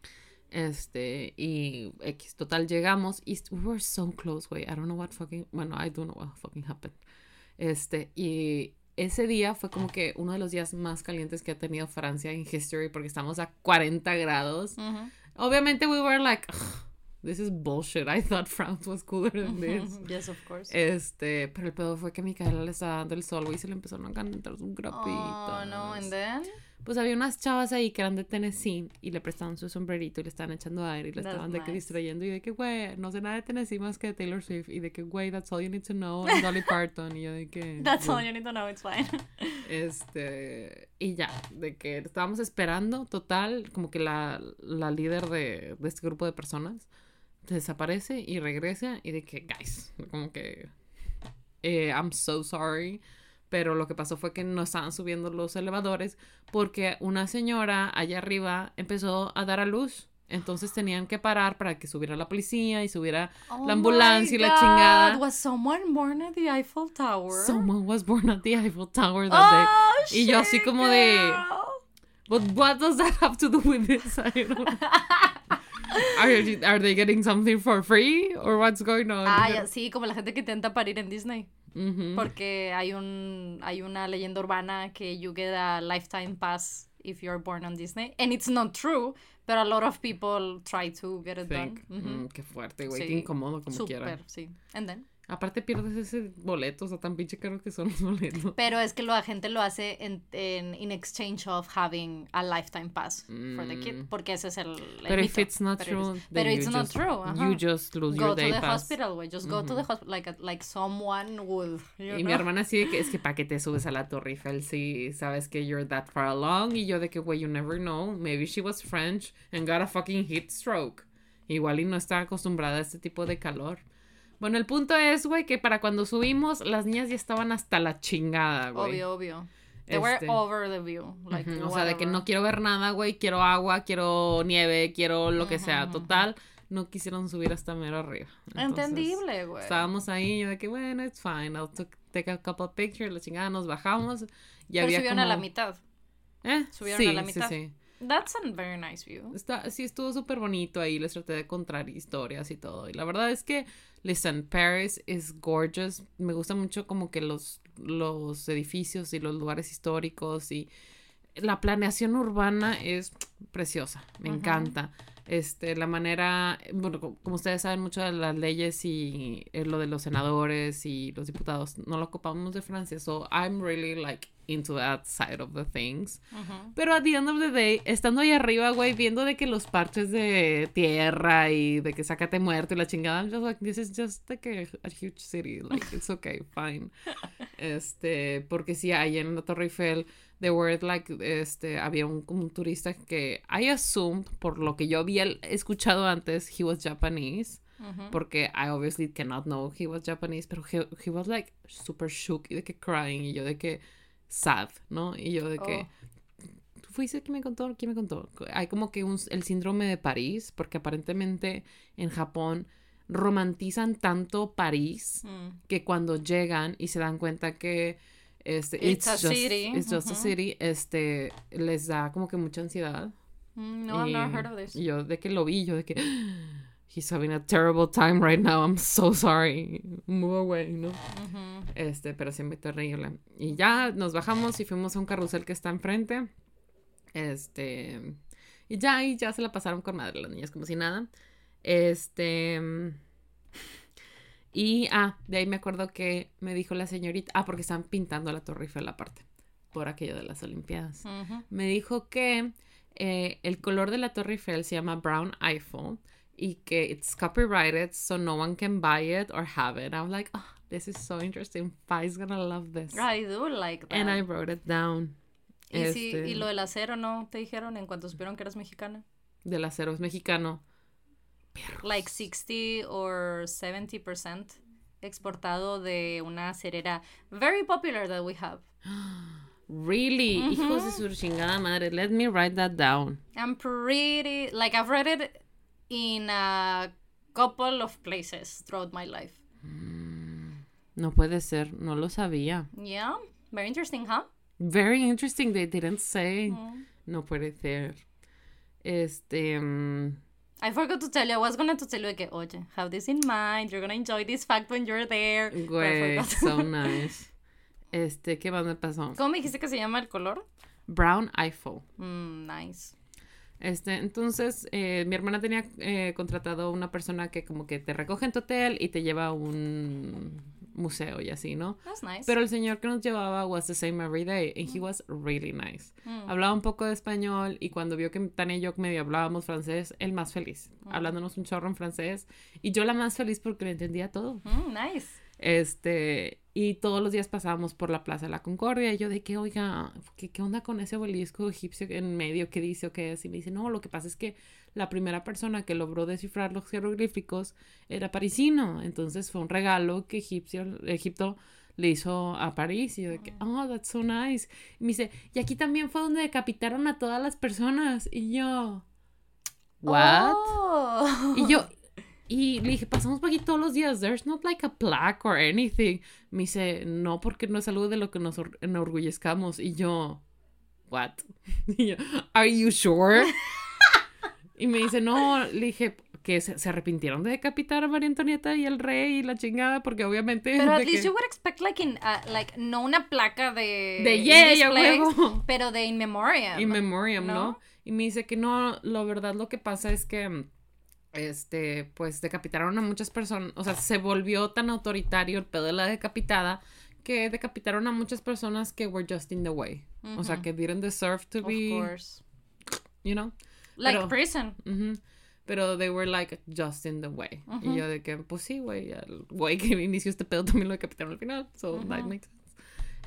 Este, y X, total, llegamos y we were so close, güey. I don't know what fucking, bueno, I don't know what fucking happened. Este, y ese día fue como que uno de los días más calientes que ha tenido Francia en history porque estamos a 40 grados. Obviamente we were like, "Ugh, this is bullshit. I thought France was cooler than this. [LAUGHS] yes, of course. Este, pero el pedo fue que Micaela le estaba dando el sol, güey, y se le empezaron a cantar sus grapitas. oh, no, and then? Pues había unas chavas ahí que eran de Tennessee y le prestaban su sombrerito y le estaban echando aire y le estaban de que distrayendo y de que, güey, no sé nada de Tennessee más que de Taylor Swift y de que, güey, that's all you need to know, and [LAUGHS] Dolly Parton. Y yo de que... That's all you need to know, it's fine. [LAUGHS] Este, y ya, de que estábamos esperando, total, como que la, la líder de, de este grupo de personas desaparece y regresa y de que, guys, como que, eh, I'm so sorry, pero lo que pasó fue que no estaban subiendo los elevadores porque una señora allá arriba empezó a dar a luz. Entonces tenían que parar para que subiera la policía y subiera Oh la ambulancia y la chingada. Was someone born at the Eiffel Tower? Someone was born at the Eiffel Tower that day. Oh, Y yo así como de-. But what does that have to do with this? I don't... [LAUGHS] are, you- are they getting something for free? Or what's going on? Ah, sí, como la gente que intenta parir en Disney. Porque hay un hay una leyenda urbana que you get a lifetime pass if you're born on Disney. And it's not true, but a lot of people try to get it Think. done. Ujú. Mm, qué fuerte, güey. Sí. Qué incómodo como quiera. Súper, sí. And then. Aparte pierdes ese boleto, o sea, tan pinche caro que son los [LAUGHS] boletos. Pero es que la gente lo hace en, en in exchange of having a lifetime pass for the kid, Mm. porque ese es el, el if mito. it's not Pero true, pero it's not just- true. ajá. You just lose go your to day the pass. hospital, güey. Just go to the hospital like like someone would. you Y mi know? hermana de que es que para que te subes a la Torre Eiffel si sabes que you're that far along y yo de que güey you never know maybe she was French and got a fucking heat stroke igual y no está acostumbrada a este tipo de calor bueno el punto es güey que para cuando subimos las niñas ya estaban hasta la chingada güey Obvio, obvio. They Este, were over the view. Like, o sea de que no quiero ver nada güey quiero agua quiero nieve quiero lo que sea total no quisieron subir hasta mero arriba Entonces, Entendible, güey. Estábamos ahí, yo de que, bueno, it's fine, I'll took- take a couple of pictures, la chingada, nos bajamos. Y Pero había subieron como... a la mitad. ¿Eh? subieron sí, a la mitad. Sí, That's a very nice view. sí. Está, sí, estuvo súper bonito ahí, les traté de encontrar historias y todo. Y la verdad es que, listen, Paris is gorgeous. Me gusta mucho como que los, los edificios y los lugares históricos y la planeación urbana es preciosa, me encanta. Este, la manera, bueno, co- como ustedes saben, mucho de las leyes y eh, lo de los senadores y los diputados no lo ocupamos de Francia, so I'm really like into that side of the things. Ujú. Pero at the end of the day, estando ahí arriba, güey, viendo de que los parches de tierra y de que sácate muerto y la chingada, I'm just like, this is just like a, a huge city, like, it's okay, fine. [LAUGHS] Este, porque sí, ahí en la Torre Eiffel, there were like, este, había un, como un turista que, I assumed, por lo que yo había escuchado antes, he was Japanese. Porque I obviously cannot know he was Japanese, pero he, he was like super shook y de que crying y yo de que sad, ¿no? Y yo de que Oh. ¿Tú fuiste quien me contó? ¿Quién me contó? Hay como que un, el síndrome de París, porque aparentemente en Japón romantizan tanto París Mm. que cuando llegan y se dan cuenta que este, It's a just, city, it's just a city, este, les da como que mucha ansiedad. Mm, No, I've never Y- heard of this. Y yo de que lo vi, yo de que he's having a terrible time right now. I'm so sorry. Move away, ¿no? Ujú. Este, pero siempre terrible. Y ya nos bajamos y fuimos a un carrusel que está enfrente. Este, y ya y ya se la pasaron con madre las niñas como si nada. Este, y ah, de ahí me acuerdo que me dijo la señorita, ah, porque estaban pintando la Torre Eiffel aparte por aquello de las Olimpiadas Ujú. me dijo que eh, el color de la Torre Eiffel se llama Brown Eiffel y que it's copyrighted so no one can buy it or have it. I was like, oh, this is so interesting. Pai's gonna love this. I do like that. And I wrote it down. ¿Y, si- Este, ¿Y lo del acero no te dijeron en cuanto supieron que eras mexicana? Del acero es mexicano. Like 60 or 70% exportado de una cerera very popular that we have. [GASPS] Really? Hijos de su chingada madre. Let me write that down. I'm pretty like I've read it in a couple of places throughout my life. No puede ser. No lo sabía. Yeah, very interesting, huh? Very interesting. They didn't say. Mm. No puede ser. Este... mm, I forgot to tell you. I was gonna to tell you que, oye, have this in mind. You're gonna enjoy this fact when you're there. Güey, [LAUGHS] so nice. Este, ¿qué más me pasó? ¿Cómo me dijiste que se llama el color? Brown Eiffel. Mm, nice. Este, entonces, eh, mi hermana tenía eh, contratado una persona que como que te recoge en tu hotel y te lleva a un museo y así, ¿no? That's nice. Pero el señor que nos llevaba was the same every day and he was really nice. Mm. Hablaba un poco de español y cuando vio que Tania y yo medio hablábamos francés, él más feliz, hablándonos un chorro en francés y yo la más feliz porque le entendía todo. Mm, nice. Este, y todos los días pasábamos por la Plaza de la Concordia y yo de que, oiga, ¿qué, qué onda con ese obelisco egipcio en medio? ¿Qué dice o qué es? Y me dice, no, lo que pasa es que la primera persona que logró descifrar los jeroglíficos era parisino, entonces fue un regalo que egipcio, Egipto le hizo a París y yo de que, oh, that's so nice. Y me dice, y aquí también fue donde decapitaron a todas las personas y yo, what? Oh. Y yo, y le dije, pasamos por aquí todos los días. There's not like a plaque or anything. Me dice, no, porque no es algo de lo que nos or- enorgullezcamos. Y yo, what? [LAUGHS] Y yo, are you sure? [LAUGHS] y me dice, no, le dije que se, se arrepintieron de decapitar a María Antonieta y el rey y la chingada, porque obviamente. Pero at least que- you would expect like in uh, like no una placa de De place, huevo. [LAUGHS] pero de in memoriam. In memoriam, ¿no? ¿no? Y me dice que no, la verdad lo que pasa es que, este, pues decapitaron a muchas personas, o sea, se volvió tan autoritario el pedo de la decapitada que decapitaron a muchas personas que were just in the way. O sea, que didn't deserve to Of be, course. you know. Like Pero- prison. Ujú. Pero they were like just in the way. Y Ujú. yo de que, pues sí, güey, el güey que inició este pedo también lo decapitaron al final. So that makes sense.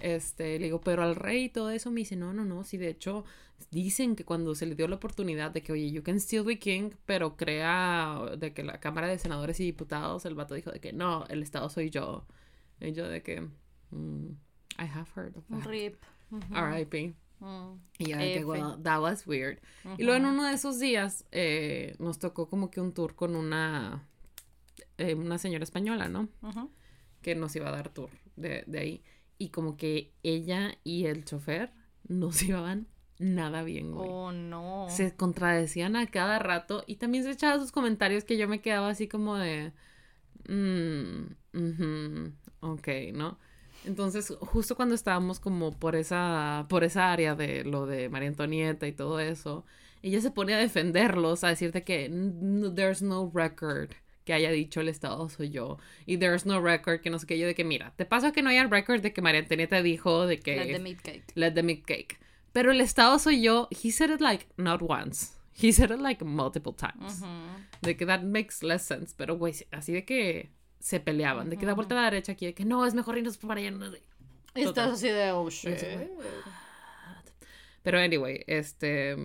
Este, le digo, pero al rey y todo eso me dice, no, no, no, sí, de hecho, dicen que cuando se le dio la oportunidad de que, oye, you can still be king, pero crea de que la Cámara de Senadores y Diputados, el vato dijo de que, no, el Estado soy yo. Y yo de que, mm, I have heard of that. Rip. R.I.P. Mm. Y yo de que, well, that was weird. Y luego en uno de esos días eh, nos tocó como que un tour con una, eh, una señora española, ¿no? Que nos iba a dar tour de, de ahí. Y como que ella y el chofer no se [LAUGHS] llevaban nada bien, güey. Oh no. Se contradecían a cada rato y también se echaban sus comentarios que yo me quedaba así como de... Mmm, ujú, ok, ¿no? Entonces, justo cuando estábamos como por esa, por esa área de lo de María Antonieta y todo eso, ella se pone a defenderlos, a decirte que "N- there's no record que haya dicho el Estado soy yo. Y there's no record que no sé qué. Yo de que, mira, te pasa que no haya record de que María Antonieta dijo de que... Let the meat cake. Let them eat cake. Pero el Estado soy yo. He said it like not once. He said it like multiple times. De que that makes less sense. Pero, güey, así de que se peleaban. De que da vuelta a la derecha aquí. De que no, es mejor irnos para allá. no sé. Estás así de oh shit. Pero, anyway, este.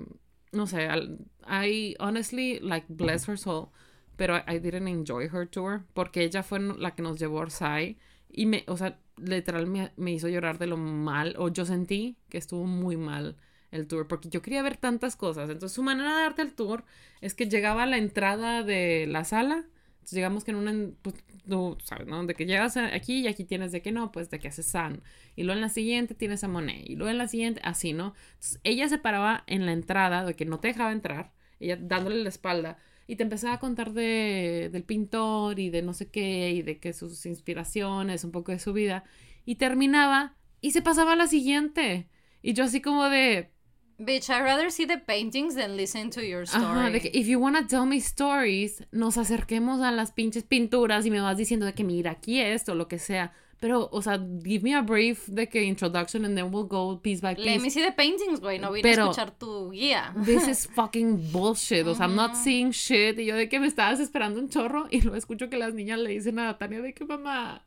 No sé. al- I honestly, like, bless her soul. Pero I didn't enjoy her tour. Porque ella fue la que nos llevó a Orsay. Y me, o sea, literal me, me hizo llorar de lo mal. O yo sentí que estuvo muy mal el tour. Porque yo quería ver tantas cosas. Entonces, su manera de darte el tour es que llegaba a la entrada de la sala. Entonces, llegamos que en una. Pues, tú sabes, ¿no? De que llegas aquí y aquí tienes de que no, pues de que haces San. Y luego en la siguiente tienes a Monet. Y luego en la siguiente, así, ¿no? Entonces, ella se paraba en la entrada, de que no te dejaba entrar. Ella dándole la espalda. Y te empezaba a contar de, del pintor y de no sé qué, y de que sus inspiraciones, un poco de su vida. Y terminaba y se pasaba a la siguiente. Y yo así como de, Bitch, I'd rather see the paintings than listen to your story. Ajá, de que if you wanna tell me stories, nos acerquemos a las pinches pinturas y me vas diciendo de que mira aquí esto, lo que sea. Pero, o sea, give me a brief de que introduction and then we'll go piece by Let me piece. see the paintings, güey. No vine Pero- a escuchar tu guía. This is fucking bullshit. O sea, I'm not seeing shit. Y yo de que me estabas esperando un chorro y luego escucho que las niñas le dicen a Tania de que mamá,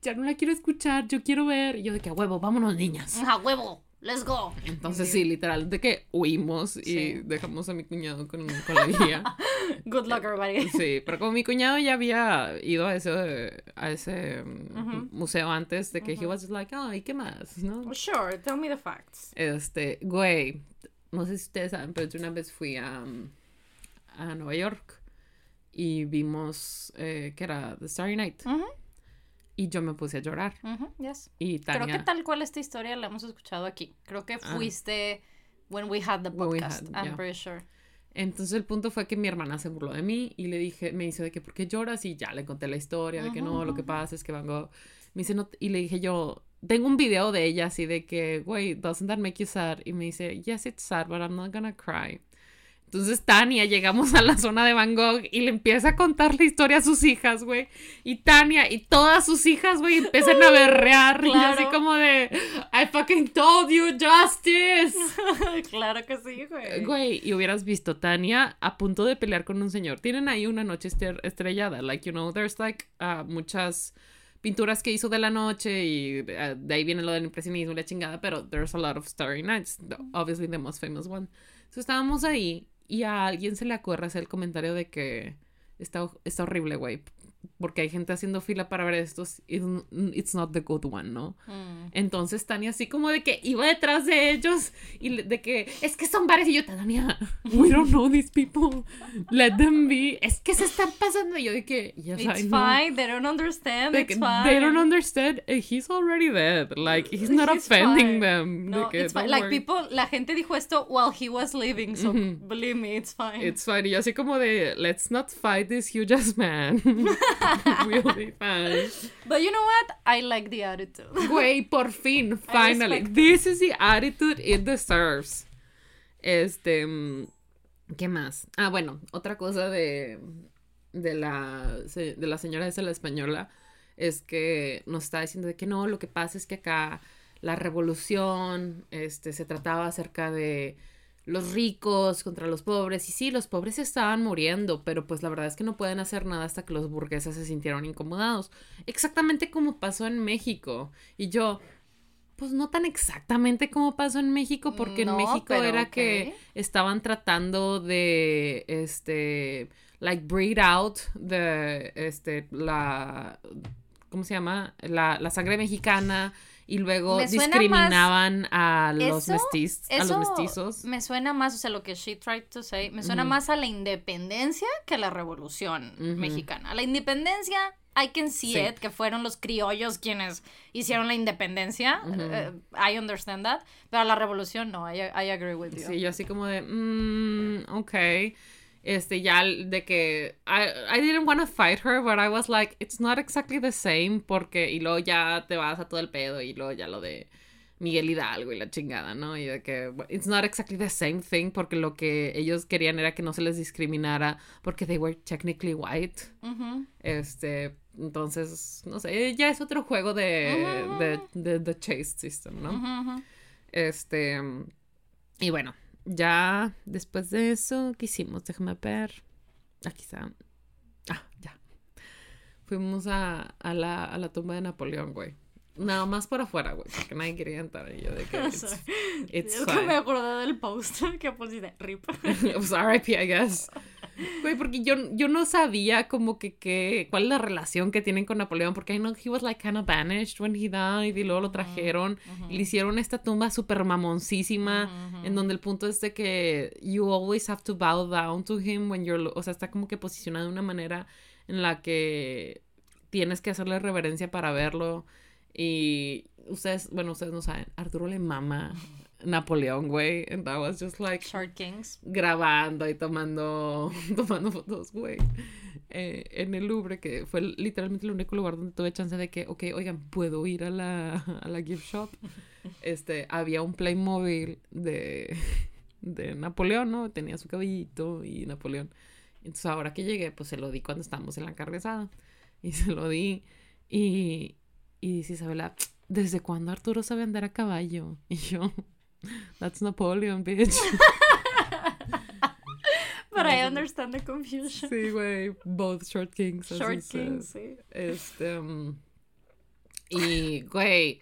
ya no la quiero escuchar, yo quiero ver. Y yo de que a huevo, vámonos niñas. A huevo. Let's go. Entonces sí, literal, de que huimos y Sí. dejamos a mi cuñado con, con la guía. [LAUGHS] Good luck, everybody. [LAUGHS] Sí, pero como mi cuñado ya había ido a ese, a ese mm, museo antes de que he Ujú. was just like, ay, ¿qué más? ¿No? Sure, tell me the facts. Este, güey, no sé si ustedes saben, pero yo una vez fui a, mm, a Nueva York y vimos eh, que era The Starry Night y yo me puse a llorar ujú, yes. y Tania, Creo que tal cual esta historia la hemos escuchado aquí. Creo que Ah. fuiste when we had the podcast. had, I'm yeah. pretty sure. Entonces el punto fue que mi hermana se burló de mí y le dije, me dice de que ¿por qué lloras? Y ya le conté la historia de que no, lo que pasa es que Van Gogh me dice no y le dije yo tengo un video de ella así de que güey doesn't that make you sad y me dice yes it's sad but I'm not gonna cry Entonces Tania, llegamos a la zona de Van Gogh y le empieza a contar la historia a sus hijas, güey. Y Tania y todas sus hijas, güey, empiezan a [LAUGHS] berrear. Y así como de, I fucking told you justice. [LAUGHS] claro que sí, güey. Güey, y hubieras visto Tania a punto de pelear con un señor. Tienen ahí una noche estrellada. Like, you know, there's like uh, muchas pinturas que hizo de la noche y uh, de ahí viene lo del impresionismo y la chingada, pero there's a lot of starry nights. Obviously the most famous one. Entonces estábamos ahí y a alguien se le ocurre hacer el comentario de que está, está horrible, güey porque hay gente haciendo fila para ver estos, it's not the good one, ¿no? Mm. Entonces Tania así como de que iba detrás de ellos y de que es que son bares y yo, Tania, we don't know these people, let them be, es que se están pasando y yo de que, yes, It's fine, they don't understand, it's fine. They don't understand, he's already dead, like he's not offending them. No, it's fine, like people, la gente dijo esto while he was leaving, so believe me, it's fine. It's fine, y yo así como de, let's not fight this huge ass man. [LAUGHS] [LAUGHS] we'll be fine. But you know what? I like the attitude. [LAUGHS] Güey, por fin, finally. This is the attitude it deserves. Este. Mm, ¿Qué más? Ah, bueno, otra cosa de. De la, de la señora esa, la española, es que nos está diciendo de que no, lo que pasa es que acá la revolución este, se trataba acerca de los ricos contra los pobres. Y sí, los pobres estaban muriendo, pero pues la verdad es que no pueden hacer nada hasta que los burgueses se sintieron incomodados. Exactamente como pasó en México. Y yo, pues no tan exactamente como pasó en México, porque en México era que estaban tratando de, este, like, breed out de, este, la, ¿cómo se llama? La, la sangre mexicana y luego discriminaban a, los mestiz, a los mestizos. Me suena más, o sea, lo que she tried to say, me suena más a la independencia que a la revolución mexicana. A la independencia, I can see it, que fueron los criollos quienes hicieron la independencia. Eh, I understand that. Pero a la revolución, no, I, agree with you. Sí, yo así como de, mm, ok este, ya de que I, I didn't want to fight her, but I was like, it's not exactly the same, porque, y luego ya te vas a todo el pedo, y luego ya lo de Miguel Hidalgo y la chingada, ¿no? Y de que, it's not exactly the same thing, porque lo que ellos querían era que no se les discriminara, porque they were technically white. Este, entonces, no sé, ya es otro juego de, de, de, chase system, ¿no? Este, y bueno, ya después de eso, ¿qué hicimos? Déjame ver. Aquí está. Ah, ya. Fuimos a, a, la, a la tumba de Napoleón, güey. Nada más por afuera, güey, porque nadie quería entrar. Y yo de que. [LAUGHS] It's, es que me acordé del post [LAUGHS] que pusiste RIP. [LAUGHS] pues RIP, I guess. Güey, porque yo, yo no sabía como que, que cuál es la relación que tienen con Napoleón, porque I know he was like kind of banished when he died y luego lo trajeron y le hicieron esta tumba súper mamoncísima en donde el punto es de que you always have to bow down to him when you're, o sea, está como que posicionado de una manera en la que tienes que hacerle reverencia para verlo y ustedes, bueno, ustedes no saben, Arturo le mama Napoleón, güey. And I was just like. Short Kings. Grabando y tomando, [LAUGHS] tomando fotos, güey. Eh, en el Louvre, que fue literalmente el único lugar donde tuve chance de que, ok, oigan, puedo ir a la, a la gift shop. [LAUGHS] Este, había un Playmobil de, de Napoleón, ¿no? Tenía su cabellito y Napoleón. Entonces, ahora que llegué, pues se lo di cuando estábamos en la carrizada. Y se lo di. Y, y dice Isabela, ¿desde cuándo Arturo sabe andar a caballo? [LAUGHS] Y yo, That's Napoleon, bitch. [LAUGHS] But I understand the confusion. Sí, güey. Both Short Kings. Short Kings, sí. Este. Um, y, güey.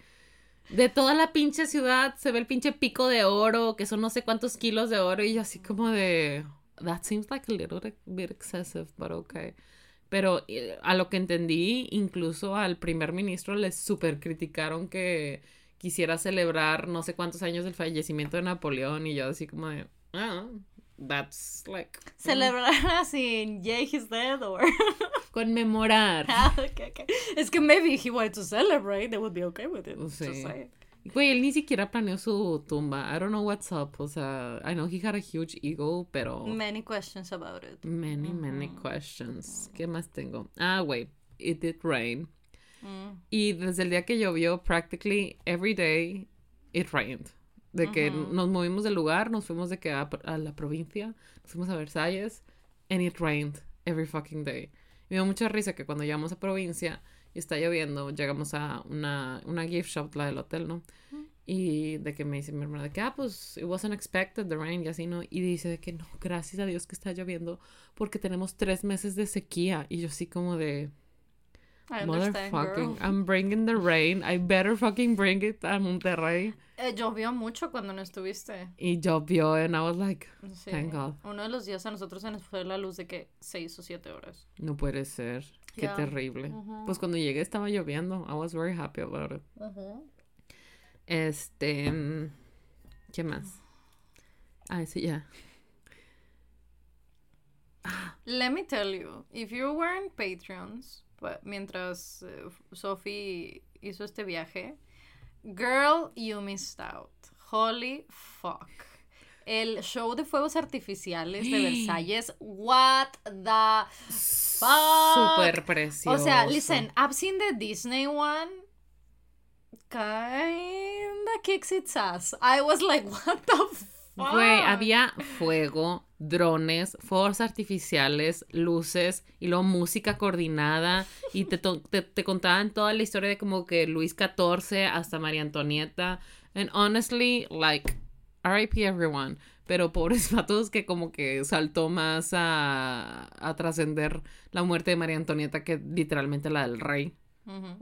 De toda la pinche ciudad se ve el pinche pico de oro, que son no sé cuántos kilos de oro, y así como de. That seems like a little bit excessive, but okay. Pero eh, a lo que entendí, incluso al primer ministro le super criticaron que quisiera celebrar no sé cuántos años del fallecimiento de Napoleón y yo así como de, ah, that's like... Mm". Celebrar así, yay, he's dead, or... [LAUGHS] Conmemorar. Ah, okay, okay. Es que maybe he wanted to celebrate, they would be okay with it. Sí. Güey, él ni siquiera planeó su tumba. I don't know what's up. O sea, I know he had a huge ego, pero... Many questions about it. Many, many questions. ¿Qué más tengo? Ah, güey, it did rain. Mm. Y desde el día que llovió, practically every day it rained. De que Ujú. nos movimos del lugar, nos fuimos de que a, a la provincia, nos fuimos a Versalles, and it rained every fucking day. Me dio mucha risa que cuando llegamos a provincia y está lloviendo, llegamos a una, una gift shop, la del hotel, ¿no? Y de que me dice mi hermana de que, ah, pues, it wasn't expected, the rain, y así, ¿no? Y dice de que no, gracias a Dios que está lloviendo, porque tenemos tres meses de sequía. Y yo así como de, I motherfucking, girl. I'm bringing the rain, I better fucking bring it a Monterrey. Eh, llovió mucho cuando no estuviste. Y llovió, and I was like, Sí. Thank God. Uno de los días a nosotros se nos fue la luz de que seis o siete horas. no puede ser, qué terrible. Pues cuando llegué estaba lloviendo, I was very happy about it. Este, mm, ¿qué más? Ah, sí, ya. Let me tell you, if you weren't Patreons, pa- mientras eh, Sophie hizo este viaje, girl, you missed out. Holy fuck. El show de fuegos artificiales de [GASPS] Versalles, what the fuck. Súper precioso. O sea, listen, I've seen the Disney one. Kinda kicks its ass. I was like, [LAUGHS] what the fuck? Güey, había fuego, drones, fuegos artificiales, luces y luego música coordinada y te, te, te contaban toda la historia de como que Luis XIV hasta María Antonieta. And honestly, like, RIP everyone. Pero pobres [LAUGHS] vatos que como que saltó más a, a trascender la muerte de María Antonieta que literalmente la del rey.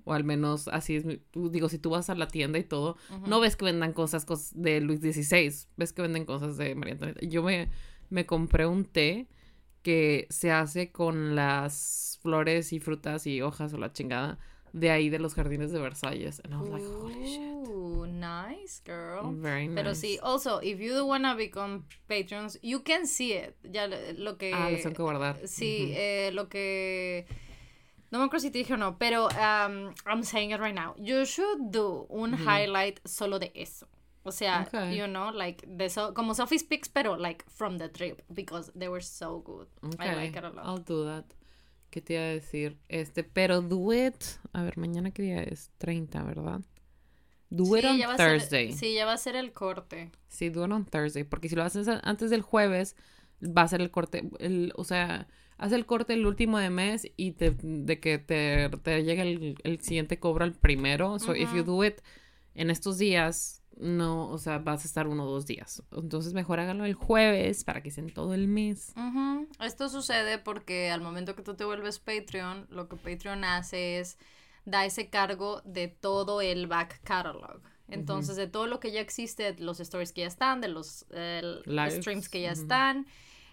O al menos así es. Digo, si tú vas a la tienda y todo, no ves que vendan cosas, cos- de Luis XVI, ves que venden cosas de María Antonieta. Yo me, me compré un té que se hace con las flores y frutas y hojas o la chingada de ahí de los jardines de Versalles. And I was like, holy shit. Nice, girl. Very nice. Pero sí, also, if you do wanna become patrons, you can see it. Ya lo lo que... Ah, los tengo que guardar. Sí, eh, lo que... No me acuerdo si te dije o no, pero um, I'm saying it right now. You should do un highlight solo de eso. O sea, Okay. you know, like, de so, como Sophie Speaks, pero like from the trip, because they were so good. I like it a lot. I'll do that. ¿Qué te iba a decir? Este, pero do it. A ver, mañana qué día es? 30, ¿verdad? Do it on ya ser- Thursday. sí, ya va a ser el corte. Sí, do it on Thursday. Porque si lo haces antes del jueves, va a ser el corte. El, o sea, haz el corte el último de mes y te, de que te, te llegue el, el siguiente cobro al primero. So, if you do it en estos días, no, o sea, vas a estar uno o dos días. Entonces, mejor hágalo el jueves para que en todo el mes. Ujú. Esto sucede porque al momento que tú te vuelves Patreon, lo que Patreon hace es da ese cargo de todo el back catalog. Entonces, de todo lo que ya existe, de los stories que ya están, de los eh, streams que ya están.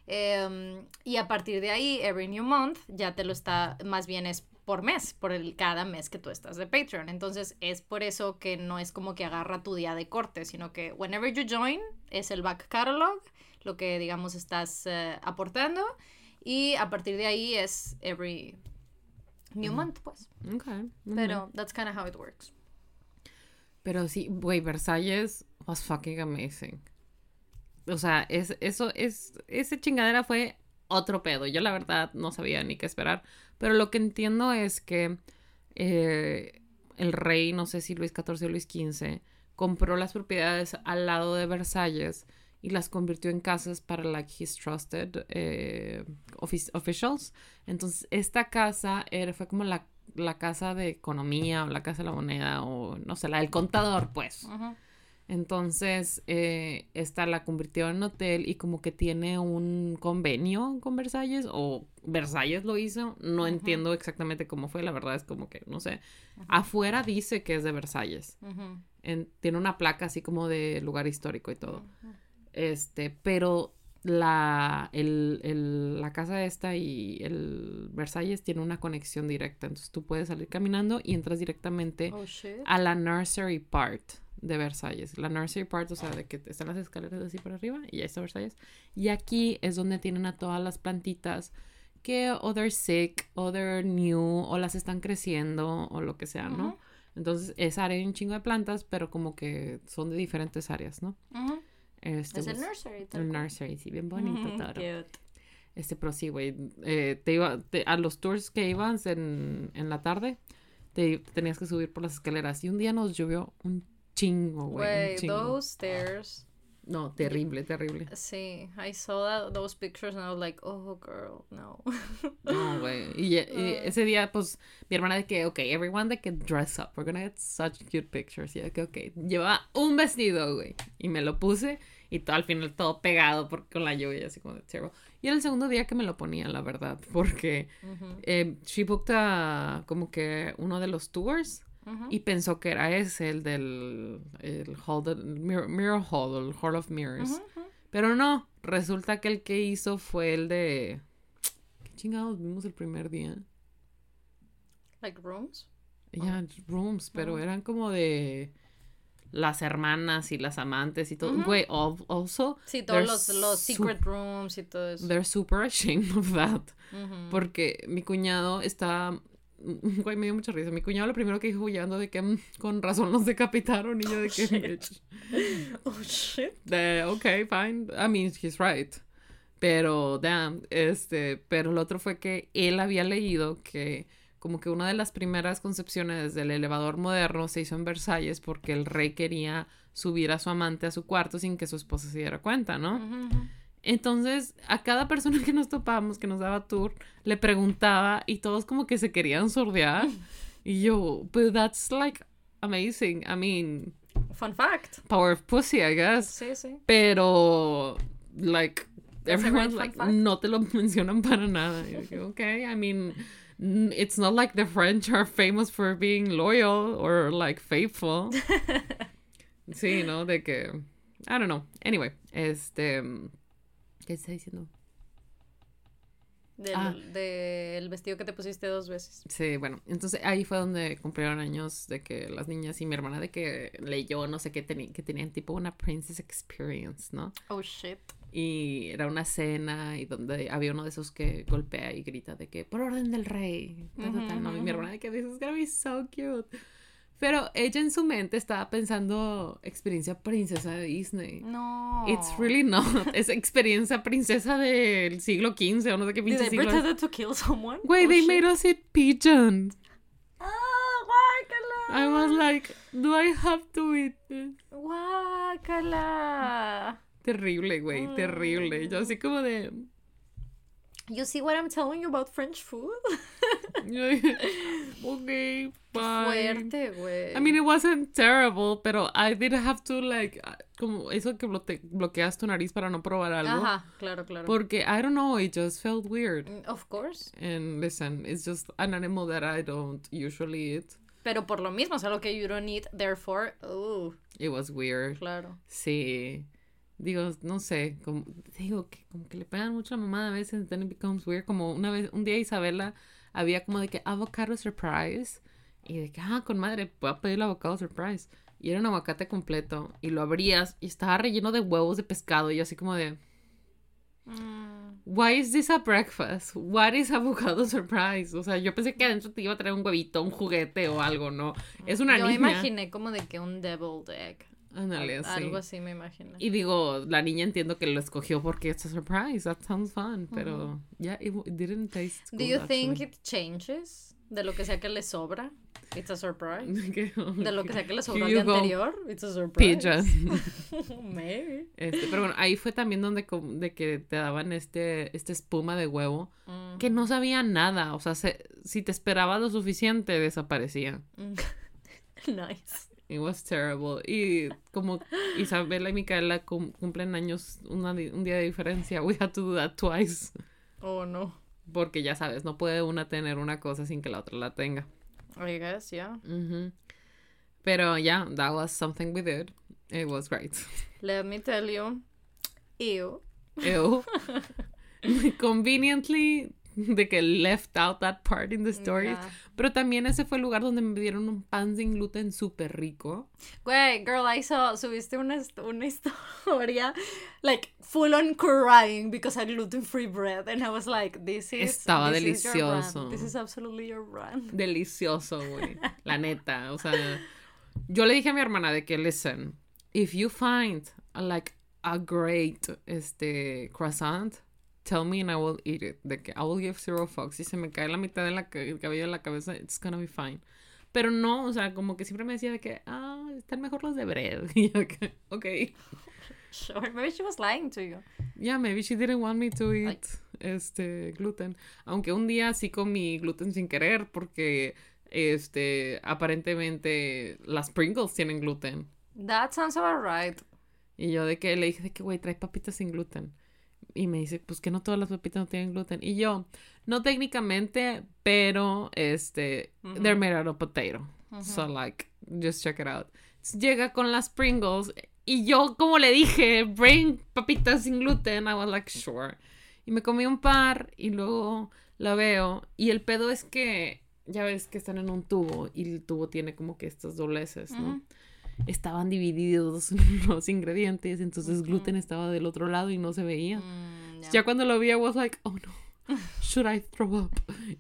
Em, y a partir de ahí, every new month, ya te lo está, más bien es por mes, por el cada mes que tú estás de Patreon. Entonces, es por eso que no es como que agarra tu día de corte, sino que whenever you join, es el back catalog, lo que digamos estás eh, aportando. Y a partir de ahí es every new month, pues. Okay. Pero that's kind of how it works. Pero sí, güey, Versalles was fucking amazing. O sea, es, eso es, ese chingadera fue otro pedo. Yo la verdad no sabía ni qué esperar. Pero lo que entiendo es que eh, el rey, no sé si Luis XIV o Luis XV, compró las propiedades al lado de Versalles y las convirtió en casas para like his trusted eh, offic- officials. Entonces, esta casa era, fue como la, la casa de economía o la casa de la moneda o no sé, la del contador, pues. Entonces, eh, esta la convirtió en hotel y como que tiene un convenio con Versalles o Versalles lo hizo. No entiendo exactamente cómo fue, la verdad es como que, no sé. Afuera dice que es de Versalles. En- tiene una placa así como de lugar histórico y todo. Este, pero la, el, el- la casa esta y el Versalles tiene una conexión directa. Entonces tú puedes salir caminando y entras directamente Oh a la nursery part de Versalles. La nursery part, o sea, de que están las escaleras así por arriba y ahí está Versalles. Y aquí es donde tienen a todas las plantitas que o they're sick o they're new o las están creciendo o lo que sea, ¿no? Ujú. Entonces, esa área hay un chingo de plantas, pero como que son de diferentes áreas, ¿no? Ujú. Este, Es el pues, nursery. el nursery, sí, bien bonito Ujú, [LAUGHS] todo. cute. Este, pero sí, güey, eh, te iba, te- a los tours que ibas en, en la tarde, te, tenías que subir por las escaleras. Y un día nos llovió un chingo, güey. those stairs. No, terrible, terrible. Sí, I saw that, those pictures and I was like, oh, girl, no. No, güey. Y, y [LAUGHS] ese día, pues, mi hermana de que, ok, everyone de que dress up. We're gonna get such cute pictures. Y yo de que, ok, llevaba un vestido, güey. Y me lo puse y todo al final todo pegado por, con la lluvia, así como de terrible. Y era el segundo día que me lo ponía, la verdad, [LAUGHS] porque Ujú, eh, she booked a, como que uno de los tours y pensó que era ese, el del el hall Mirror, Mirror Hall, el Hall of Mirrors. Pero no, resulta que el que hizo fue el de... ¿Qué chingados vimos el primer día? Like rooms. Ya, rooms, pero eran como de las hermanas y las amantes y todo. Güey, al- also, Sí, todos los, los secret rooms y todo eso. they're super ashamed of that. Porque mi cuñado está... [LAUGHS] Güey, me dio mucha risa. Mi cuñado lo primero que dijo huyendo de que "Mm, con razón los decapitaron y yo de que... "Bitch". [LAUGHS] Oh, shit. De, ok, fine. I mean, he's right. Pero, damn, este, pero lo otro fue que él había leído que como que una de las primeras concepciones del elevador moderno se hizo en Versalles porque el rey quería subir a su amante a su cuarto sin que su esposa se diera cuenta, ¿no? Entonces, a cada persona que nos topábamos, que nos daba tour, le preguntaba y todos como que se querían sordear. [LAUGHS] Y yo, but that's like amazing. I mean, Fun fact. power of pussy, I guess. Sí, sí. Pero, like, everyone's like, no te lo [LAUGHS] mencionan para nada. Y yo dije, okay, I mean, it's not like the French are famous for being loyal or like faithful. [LAUGHS] sí, ¿no? De que, I don't know. Anyway, este, ¿qué está diciendo? Del, Ah. del vestido que te pusiste dos veces. Sí, bueno, entonces ahí fue donde cumplieron años de que las niñas y mi hermana de que leyó, no sé qué, que tenían tipo una princess experience, ¿no? Oh, shit. Y era una cena y donde había uno de esos que golpea y grita de que por orden del rey. ta, ta, ta, Ujú, ¿no? Y mi hermana de que this is gonna be so cute. Pero ella en su mente estaba pensando experiencia princesa de Disney. No. It's really not. Es experiencia princesa del siglo XV o no sé qué pinche they siglo. es. pretend to kill someone? Güey, Oh, they shit. made us eat pigeon. Ah, guácala. I was like, do I have to eat this? Guácala. Terrible, güey, terrible. Yo así como de... You see what I'm telling you about French food? yo [LAUGHS] dije, ok, fine. Fuerte, güey. I mean, it wasn't terrible, pero I did have to, like, uh, como eso que bloqueas tu nariz para no probar algo. Ajá, claro, claro. Porque, I don't know, it just felt weird. Mm, Of course. And listen, it's just an animal that I don't usually eat. Pero por lo mismo, algo que you don't eat, therefore, oh, It was weird. claro. Sí. Digo, no sé, como, digo que como que le pegan mucho a la mamá a veces, then it becomes weird. Como una vez, un día Isabela había como de que avocado surprise. Y de que, ah, con madre, puedo pedir el avocado surprise. Y era un aguacate completo. Y lo abrías y estaba relleno de huevos de pescado. Y así como de, Mm, why is this a breakfast? What is avocado surprise? O sea, yo pensé que adentro te iba a traer un huevito, un juguete o algo, ¿no? Es una Yo niña. imaginé como de que un deviled egg. Ándale, sí. Algo así me imaginé. Y digo, la niña entiendo que lo escogió porque it's a surprise. That sounds fun. Pero, yeah, it, it didn't taste Do good, you think actually. it changes? De lo que sea que le sobra. It's a surprise. [LAUGHS] Que- De lo que sea que le sobró you go, anterior. It's a surprise. [LAUGHS] [LAUGHS] Maybe. Este, pero bueno, ahí fue también donde de que te daban este, este espuma de huevo Mm, que no sabía nada. O sea, se- si te esperaba lo suficiente, desaparecía. mm. nice. It was terrible. Y como Isabela y Micaela cum- cumplen años una di- un día de diferencia, we had to do that twice. Oh no. Porque ya sabes, no puede una tener una cosa sin que la otra la tenga. I guess, yeah. Ujú. Pero yeah, that was something we did. It was great. Let me tell you. Ew. Ew. [LAUGHS] Conveniently, [LAUGHS] de que left out that part in the stories. Yeah. Pero también ese fue el lugar donde me dieron un pan sin gluten súper rico. Güey, girl, I saw, subiste una, una historia, like, full on crying because I gluten-free bread, and I was like, this is, Estaba this is delicioso. This is absolutely your brand. [LAUGHS] Delicioso, güey. La neta. O sea, yo le dije a mi hermana de que, listen, if you find a, like a great este, croissant, tell me and I will eat it. De que I will give zero fucks. Si se me cae la mitad del cabello de la cabeza, it's gonna be fine. Pero no, o sea, como que siempre me decía de que, ah, están mejor los de bread. [LAUGHS] Y yo que, ok. Sure, maybe she was lying to you. Yeah, maybe she didn't want me to eat este gluten. Aunque un día sí comí gluten sin querer porque este aparentemente las Pringles tienen gluten. That sounds about right. Y yo de que le dije de que güey, trae papitas sin gluten. Y me dice, pues que no todas las papitas no tienen gluten. Y yo, no técnicamente, pero este, they're made out of potato. So like, just check it out. Llega con las Pringles y yo, como le dije, bring papitas sin gluten. I was like, sure. Y me comí un par y luego la veo. Y el pedo es que, ya ves que están en un tubo y el tubo tiene como que estos dobleces, ¿no? Estaban divididos [LAUGHS] los ingredientes, entonces gluten estaba del otro lado y no se veía. Mm, yeah. Ya cuando lo vi, I was like, oh no, should I throw up?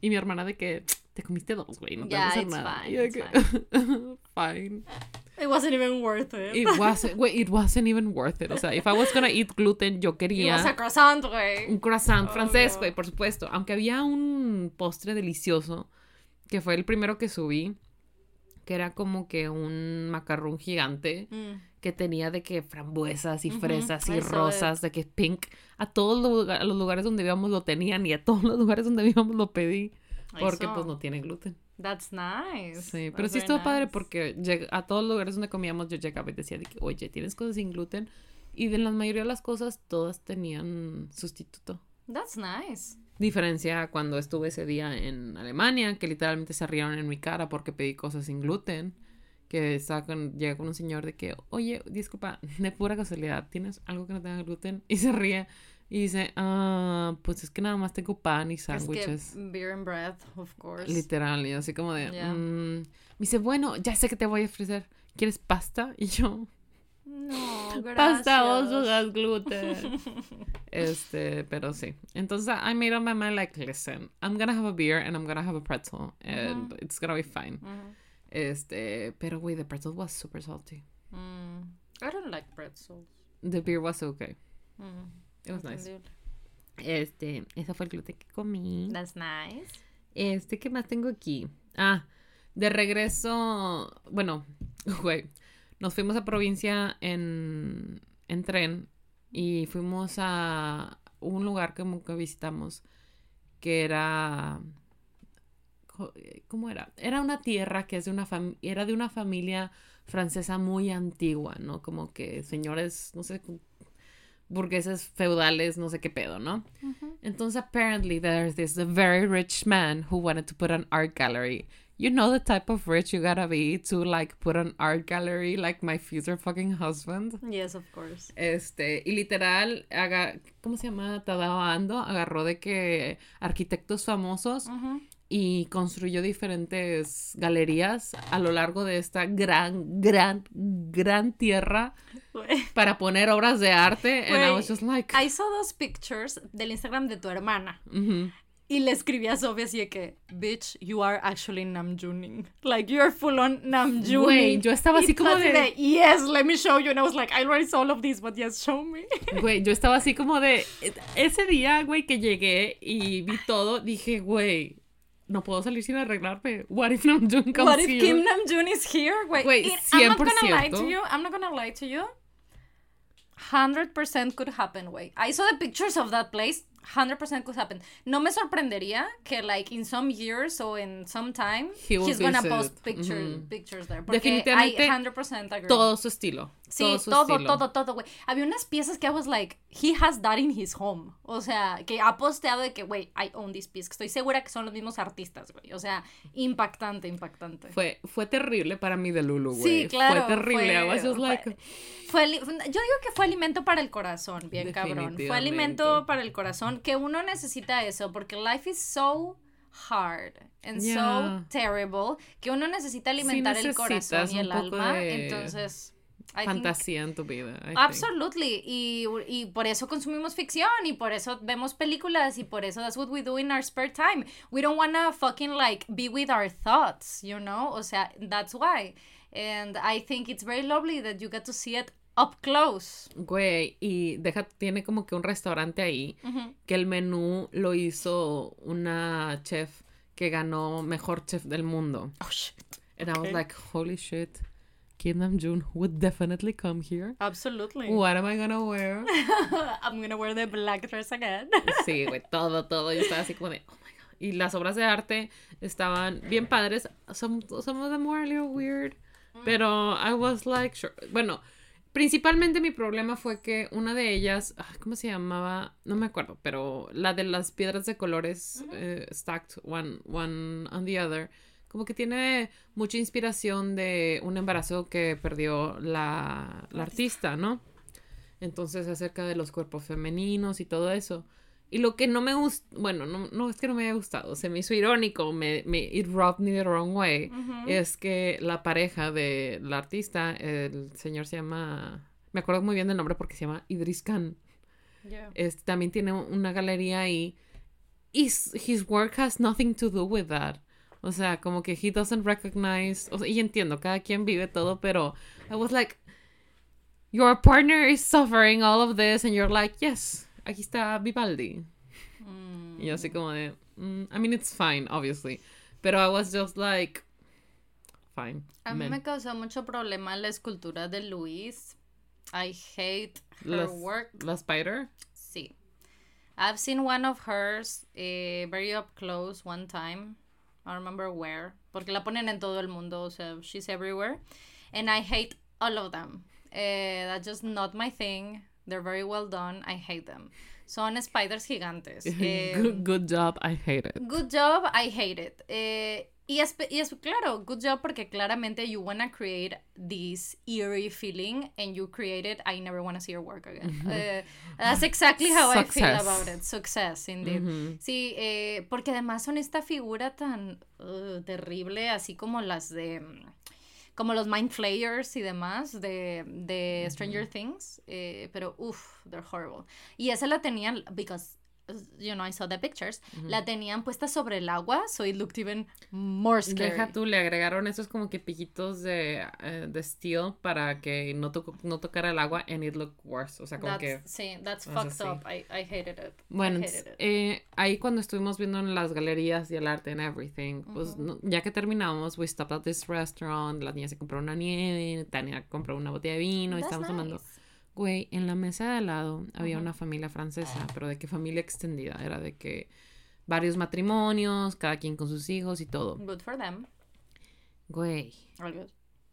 Y mi hermana de que, te comiste dos, güey, no te a Yeah, pasar it's nada. fine, it's que, [LAUGHS] fine. It wasn't even worth it. It wasn't, it wasn't even worth it. O sea, if I was gonna eat gluten, yo [LAUGHS] quería a croissant, güey. un croissant francés, Obvio. güey, por supuesto. Aunque había un postre delicioso, que fue el primero que subí, que era como que un macarrón gigante Mm. que tenía de que frambuesas y fresas y rosas, de que pink. A todos los, lugar- a los lugares donde íbamos lo tenían y a todos los lugares donde íbamos lo pedí. Porque pues no tiene gluten. That's nice. Sí, pero That's sí estuvo padre porque a todos los lugares donde comíamos yo llegaba y decía de que, oye, ¿tienes cosas sin gluten? Y de la mayoría de las cosas, todas tenían sustituto. That's nice. Diferencia cuando estuve ese día en Alemania, que literalmente se rieron en mi cara porque pedí cosas sin gluten. Que estaba con, llega con un señor de que, oye, disculpa, de pura casualidad, ¿tienes algo que no tenga gluten? Y se ríe y dice, ah, pues es que nada más tengo pan y Es que sándwiches. beer and bread, of course. Literal, y así como de, Ya. mm. me dice, bueno, ya sé que te voy a ofrecer, ¿quieres pasta? [LAUGHS] Y yo, No, [LAUGHS] gracias. pasta oso das gluten. [LAUGHS] este, pero sí. Entonces, I made up my mind like, listen, I'm gonna have a beer and I'm gonna have a pretzel and it's gonna be fine. Este, pero güey, the pretzel was super salty. Mm. I don't like pretzels. The beer was okay. Mm. It was nice. Este, ese fue el gluten que comí. That's nice. Este, ¿qué más tengo aquí? Ah, de regreso, bueno, [LAUGHS] güey, nos fuimos a provincia en, en tren y fuimos a un lugar que visitamos que era, co- ¿cómo era? Era una tierra que es de una fam- era de una familia francesa muy antigua, ¿no? Como que señores, no sé, burgueses feudales, no sé qué pedo, ¿no? Entonces, apparently, there's this very rich man who wanted to put an art gallery. You know the type of rich you gotta be to like put an art gallery like my future fucking husband. Yes, of course. Este, y literal, haga, ¿cómo se llama? Tadao Ando agarró de que arquitectos famosos y construyó diferentes galerías a lo largo de esta gran, gran, gran tierra para poner obras de arte. And I was just like, I saw those pictures del Instagram de tu hermana. Y le escribí a Sofía así de que, bitch, you are actually Namjooning. Like, you're full on Namjooning. Güey, yo estaba así Y como de- yes, let me show you. And I was like, I already saw all of this, but yes, show me. [LAUGHS] Güey, yo estaba así como de. Ese día, güey, que llegué y vi todo, dije, güey, no puedo salir sin arreglarme. What if Namjoon comes What if here? Kim Namjoon is here? Güey, Güey, it- I'm not gonna lie 100%. to you. I'm not gonna lie to you. 100% could happen, güey. I saw the pictures of that place. 100% could happen. No me sorprendería que, like, in some years or in some time, He will he's gonna visit. post pictures, Ujú. pictures there. Porque Definitivamente, I 100% agree. Todo su estilo. Sí, todo todo, todo, todo, güey. Había unas piezas que I was like, he has that in his home. O sea, que ha posteado de que, güey, I own this piece. Estoy segura que son los mismos artistas, güey. O sea, impactante, impactante. Fue, fue terrible para mí de Lulu, güey. Sí, claro. Fue terrible. I was just fue- like. fue fue- yo digo que fue alimento para el corazón, bien cabrón. Fue alimento para el corazón, que uno necesita eso, porque life is so hard and Yeah. so terrible, que uno necesita alimentar el necesitas corazón y el alma. de Entonces, I think- Fantasía en tu vida. I think. Absolutely. Y, y por eso consumimos ficción y por eso vemos películas y por eso that's what we do in our spare time. We don't wanna fucking like be with our thoughts, you know? O sea, that's why. And I think it's very lovely that you get to see it up close. Güey, y deja, tiene como que un restaurante ahí que el menú lo hizo una chef que ganó mejor chef del mundo. Oh shit. And I was Okay. like, holy shit. Kim Namjoon would definitely come here. Absolutely. What am I gonna wear? [LAUGHS] I'm gonna wear the black dress again. [LAUGHS] Sí, güey, todo, todo. Yo estaba así como de, oh my god. Y las obras de arte estaban bien padres. Some, some of them were a little weird. Pero I was like, sure. Bueno, principalmente mi problema fue que una de ellas, ah, ¿cómo se llamaba? No me acuerdo, pero la de las piedras de colores eh, stacked one, one on the other. Como que tiene mucha inspiración de un embarazo que perdió la, la artista, ¿no? Entonces, acerca de los cuerpos femeninos y todo eso. Y lo que no me gusta, bueno, no, no es que no me haya gustado, se me hizo irónico, me, me it rubbed me the wrong way, es que la pareja de la artista, el señor se llama, me acuerdo muy bien del nombre porque se llama Idris Khan, Yeah. también tiene una galería ahí y s- his work has nothing to do with that. O sea, como que he doesn't recognize, o sea, y entiendo, cada quien vive todo, pero I was like, your partner is suffering all of this and you're like, yes, aquí está Vivaldi. Mm. Y yo así como de, mm, I mean, it's fine, obviously. Pero I was just like, fine. A mí me causó mucho problema la escultura de Luis. I hate her work. La spider. Sí. I've seen one of hers eh, very up close one time. I don't remember where. Porque la ponen en todo el mundo. O sea, she's everywhere. And I hate all of them. Eh, that's just not my thing. They're very well done. I hate them. Son spiders gigantes. [LAUGHS] Eh, good, good job, I hate it. Good job, I hate it. Eh, y, es, y es claro, good job porque claramente you wanna create this eerie feeling and you create it. I never wanna see your work again. Eh, that's exactly how I feel about it. Success, indeed. Ujú. Sí, eh, porque además son esta figura tan uh, terrible, así como las de. mm, Como los Mind Flayers y demás de, de Stranger Things. eh, pero, uff, they're horrible. Y esa la tenían, because, you know, I saw the pictures, la tenían puesta sobre el agua, so it looked even more scary. Deja tú, le agregaron esos como que piquitos de, eh, de steel para que no, to- no tocara el agua and it looked worse. O sea, como That's, que... sí, that's fucked sí. up. I, I hated it. Bueno, I hated it. eh, ahí cuando estuvimos viendo en las galerías y el arte and everything, pues no- ya que terminamos, we stopped at this restaurant, la niña se compró una nieve, Tania compró una botella de vino y That's estábamos tomando. Güey, en la mesa de al lado había una familia francesa, pero de qué familia extendida, era de que varios matrimonios, cada quien con sus hijos y todo. Good for them. Güey,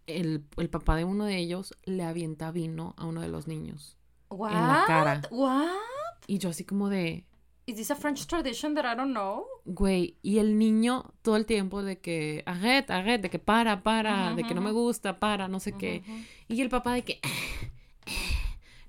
el, el papá de uno de ellos le avienta vino a uno de los niños. What? la cara. What? Y yo así como de, Is this a French tradition that I don't know? güey, y el niño todo el tiempo de que, arret, arret, de que para, para, de que no me gusta, para, no sé qué. Y el papá de que,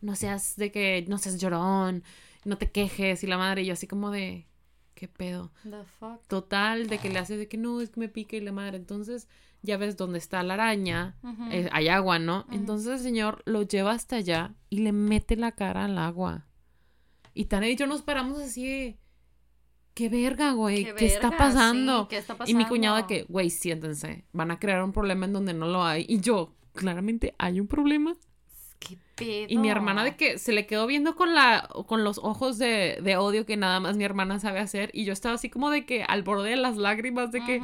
no seas, de que, no seas llorón, no te quejes, y la madre, y yo así como de, ¿qué pedo? The fuck. Total, de que le hace de que no, es que me pica y la madre. Entonces, ya ves dónde está la araña, eh, hay agua, ¿no? Entonces el señor lo lleva hasta allá y le mete la cara al agua. Y Tania y yo nos paramos así de, ¿qué verga, güey? ¿Qué, está verga, pasando? sí, ¿qué está Y mi de pasando? que, güey, siéntense, van a crear un problema en donde no lo hay. Y yo, claramente hay un problema. ¿Qué pedo? Y mi hermana de que se le quedó viendo con la con los ojos de, de odio que nada más mi hermana sabe hacer. Y yo estaba así como de que al borde de las lágrimas de que.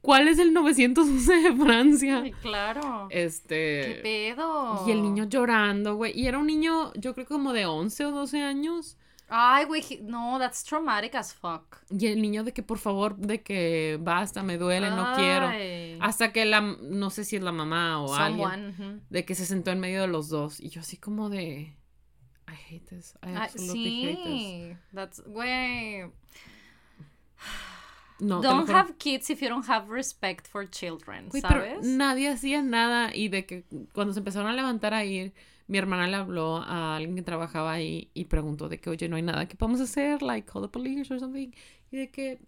¿cuál es el 911 de Francia? Ay, claro. ¿Qué Este... pedo? Y el niño llorando, güey. Y era un niño, yo creo como de 11 o 12 años. Ay, güey, no, that's traumatic as fuck. Y el niño de que por favor, de que basta, me duele, no quiero. Hasta que la, no sé si es la mamá o alguien, de que se sentó en medio de los dos. Y yo así como de, I hate this. I absolutely hate this. that's, güey. No, Don't have kids if you don't have respect for children, pero ¿sabes? nadie hacía nada y de que cuando se empezaron a levantar a ir, mi hermana le habló a alguien que trabajaba ahí y preguntó de que, oye, no hay nada que podamos hacer, like, call the police or something. Y de que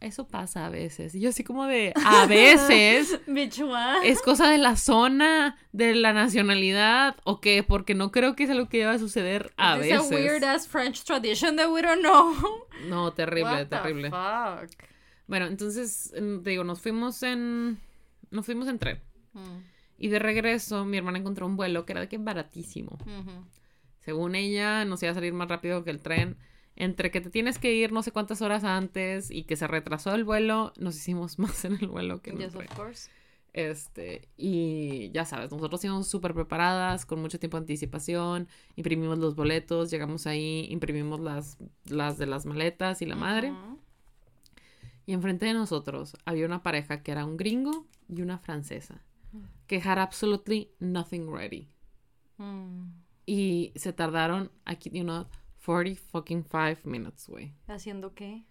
eso pasa a veces. Y yo así como de, a veces, [LAUGHS] es cosa de la zona, de la nacionalidad, o qué, porque no creo que es algo que va a suceder a It's veces. a weird ass French tradition that we don't know. [LAUGHS] No, terrible, What the terrible. fuck? Bueno, entonces, mm, te digo, nos fuimos en, nos fuimos en tren. Mm, Y de regreso, mi hermana encontró un vuelo que era de que baratísimo. Según ella, nos iba a salir más rápido que el tren. Entre que te tienes que ir no sé cuántas horas antes y que se retrasó el vuelo, nos hicimos [LAUGHS] más en el vuelo que en el Yes, tren. of course. Este, y ya sabes, nosotros íbamos súper preparadas, con mucho tiempo de anticipación, imprimimos los boletos, llegamos ahí, imprimimos las, las de las maletas y la madre. Y enfrente de nosotros había una pareja que era un gringo y una francesa, que had absolutely nothing ready. Mm. Y se tardaron, aquí, you know, 40 fucking 5 minutes, güey. ¿Haciendo qué?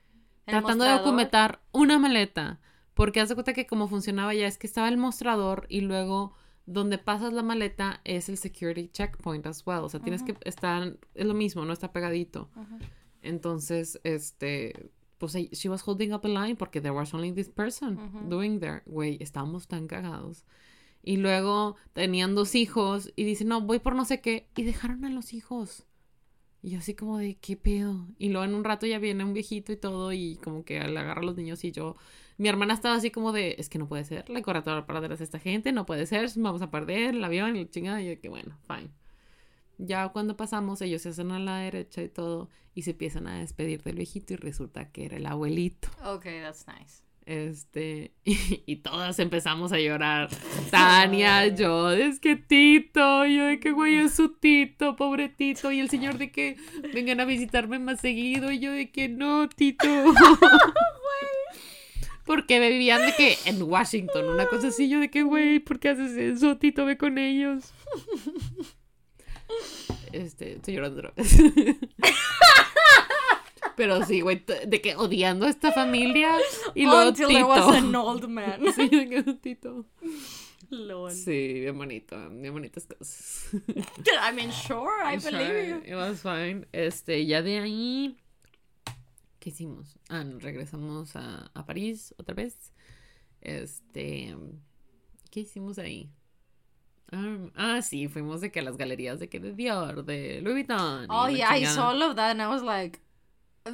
¿El Tratando de mostrador? documentar una maleta. Porque haz de cuenta que como funcionaba ya es que estaba el mostrador y luego donde pasas la maleta es el security checkpoint as well. O sea, tienes que estar, es lo mismo, no está pegadito. Ujú. Entonces, este, pues she was holding up a line porque there was only this person Ujú. doing there. Güey, estábamos tan cagados. Y luego tenían dos hijos y dice, no, voy por no sé qué. Y dejaron a los hijos. Y yo así como de, ¿qué pedo? Y luego en un rato ya viene un viejito y todo y como que le agarra a los niños y yo... Mi hermana estaba así como de, es que no puede ser, la corredora para atrás a esta gente, no puede ser, vamos a perder el avión y la chingada. Y yo que bueno, fine. Ya cuando pasamos, ellos se hacen a la derecha y todo y se empiezan a despedir del viejito y resulta que era el abuelito. Ok, that's nice. Este, [LAUGHS] y, y todas empezamos a llorar. Tania, [LAUGHS] yo, es que Tito, yo de que güey es su Tito, pobre Tito. Y el señor de que vengan a visitarme más seguido. Y yo de que no, Tito. [LAUGHS] Porque vivían de que en Washington, una cosa así. Yo de que, güey, ¿por qué haces eso? Tito, ve con ellos. Este, estoy llorando otra vez. Pero sí, güey, de que odiando a esta familia y luego Until Tito. there was an old man. [LAUGHS] Sí, Tito. Lol. Sí, bien bonito, bien bonitas cosas. I mean, sure, I It's believe fine, you. It was fine. Este, ya de ahí, ¿qué hicimos? Ah, regresamos a, a París otra vez. Este, ¿qué hicimos ahí? Ah, ah, sí, fuimos de que a las galerías de que de Dior, de Louis Vuitton. Oh, yeah, I chingada. saw all of that and I was like,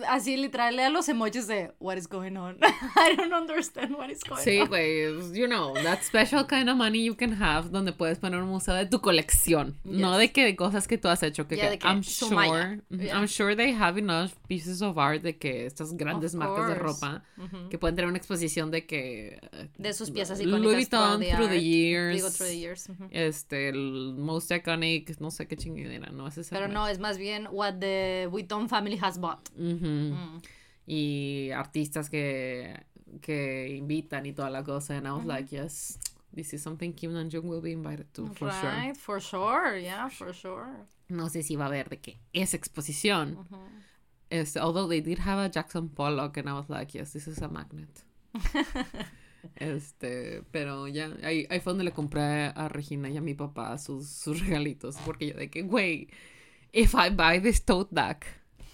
así literal, lea los emojis de what is going on. [LAUGHS] I don't understand what is going Sí, on. güey, you know, that special kind of money you can have donde puedes poner un museo de tu colección, no Yes. de que de cosas que tú has hecho, que, Yeah, que que I'm sure, Yeah. I'm sure they have enough pieces of art de que estas grandes Of marcas de ropa Ujú. que pueden tener una exposición de que eh, De sus piezas Louis icónicas Vuitton throughout the through the years, Digo, through the years. ujú. este, el most iconic, no sé qué chingadera, no es. Pero no, es más bien what the Vuitton family has bought. Ujú. Mm. Y artistas que que invitan y toda la cosa, and I was like, yes, this is something Kim Namjoon will be invited to for sure. right, for sure, yeah, for sure. No sé si va a haber de que esa exposición. Ujú. Este, although they did have a Jackson Pollock, and I was like, yes, this is a magnet. [LAUGHS] Este, pero ya, ahí, ahí fue donde le compré a Regina y a mi papá sus, sus regalitos. Porque yo de que, güey, if I buy this tote bag,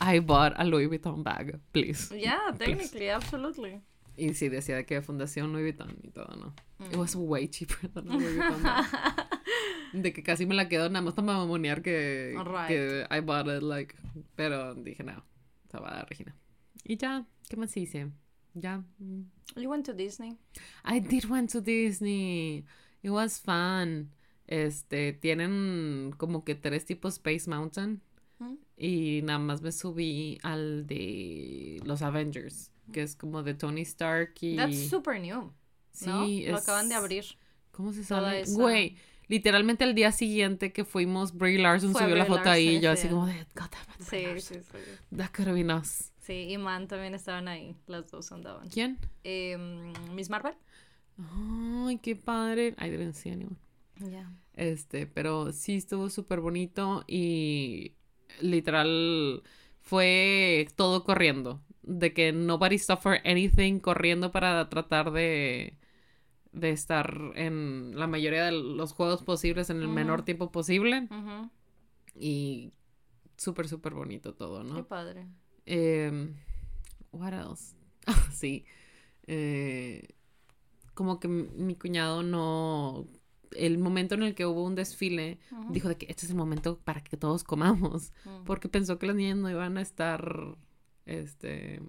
I bought a Louis Vuitton bag, please. Yeah, [LAUGHS] technically, absolutely. Y sí, decía de que Fundación Louis Vuitton y todo, ¿no? It Mm. was way cheaper than a Louis Vuitton bag. [LAUGHS] De que casi me la quedo nada más para mamonear que, Right. que I bought it, like. Pero dije, no, se va a dar Regina. Y ya, ¿qué más hice? Ya. mm. You went to Disney. I did went to Disney. It was fun. Este, tienen como que tres tipos Space Mountain. Mm. Y nada más me subí al de los Avengers, que es como de Tony Stark y... That's super new. ¿no? Sí, Lo acaban de abrir. ¿Cómo se esa- Güey, literalmente el día siguiente que fuimos, Brie Larson Fue subió la foto ahí y yo así sí. como de, God damn it, Sí, Larson. sí, sí. That could have been us. Sí, y Man también estaban ahí. Las dos andaban. ¿Quién? Eh, Miss Marvel. Ay, qué padre. I didn't see anyone. Ya. Este, pero sí estuvo súper bonito y literal fue todo corriendo. De que nobody for anything corriendo para tratar de, de estar en la mayoría de los juegos posibles en el menor tiempo posible. Y súper, súper bonito todo, Qué ¿no? padre. Em, what else? [LAUGHS] Sí. Eh, como que mi cuñado no. El momento en el que hubo un desfile, dijo de que este es el momento para que todos comamos. Porque pensó que las niñas no iban a estar. Este.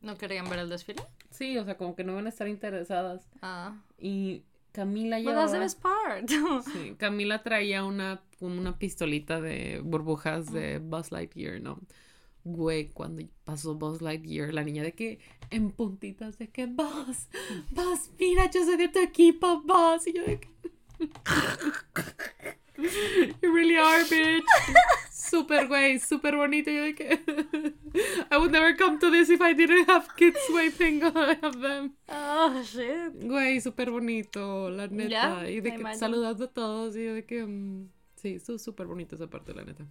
¿No querían ver el desfile? Sí, o sea, como que no iban a estar interesadas. Ah. Y Camila But that's the llevaba. part. [LAUGHS] Sí, Camila traía una, como una pistolita de burbujas de Buzz Lightyear, ¿no? Güey, cuando pasó Buzz Lightyear, la niña de que en puntitas de que Buzz, Buzz, mira, yo soy de tu equipo, Buzz. Y yo de que. You really are, bitch. Super, güey, super bonito. Yo de que. I would never come to this if I didn't have kids, güey. Tengo, I have them. Oh, shit. Güey, súper bonito, la neta. Ya, y de que saludando a todos. Y yo de que. mm, sí, súper bonito esa parte, la neta.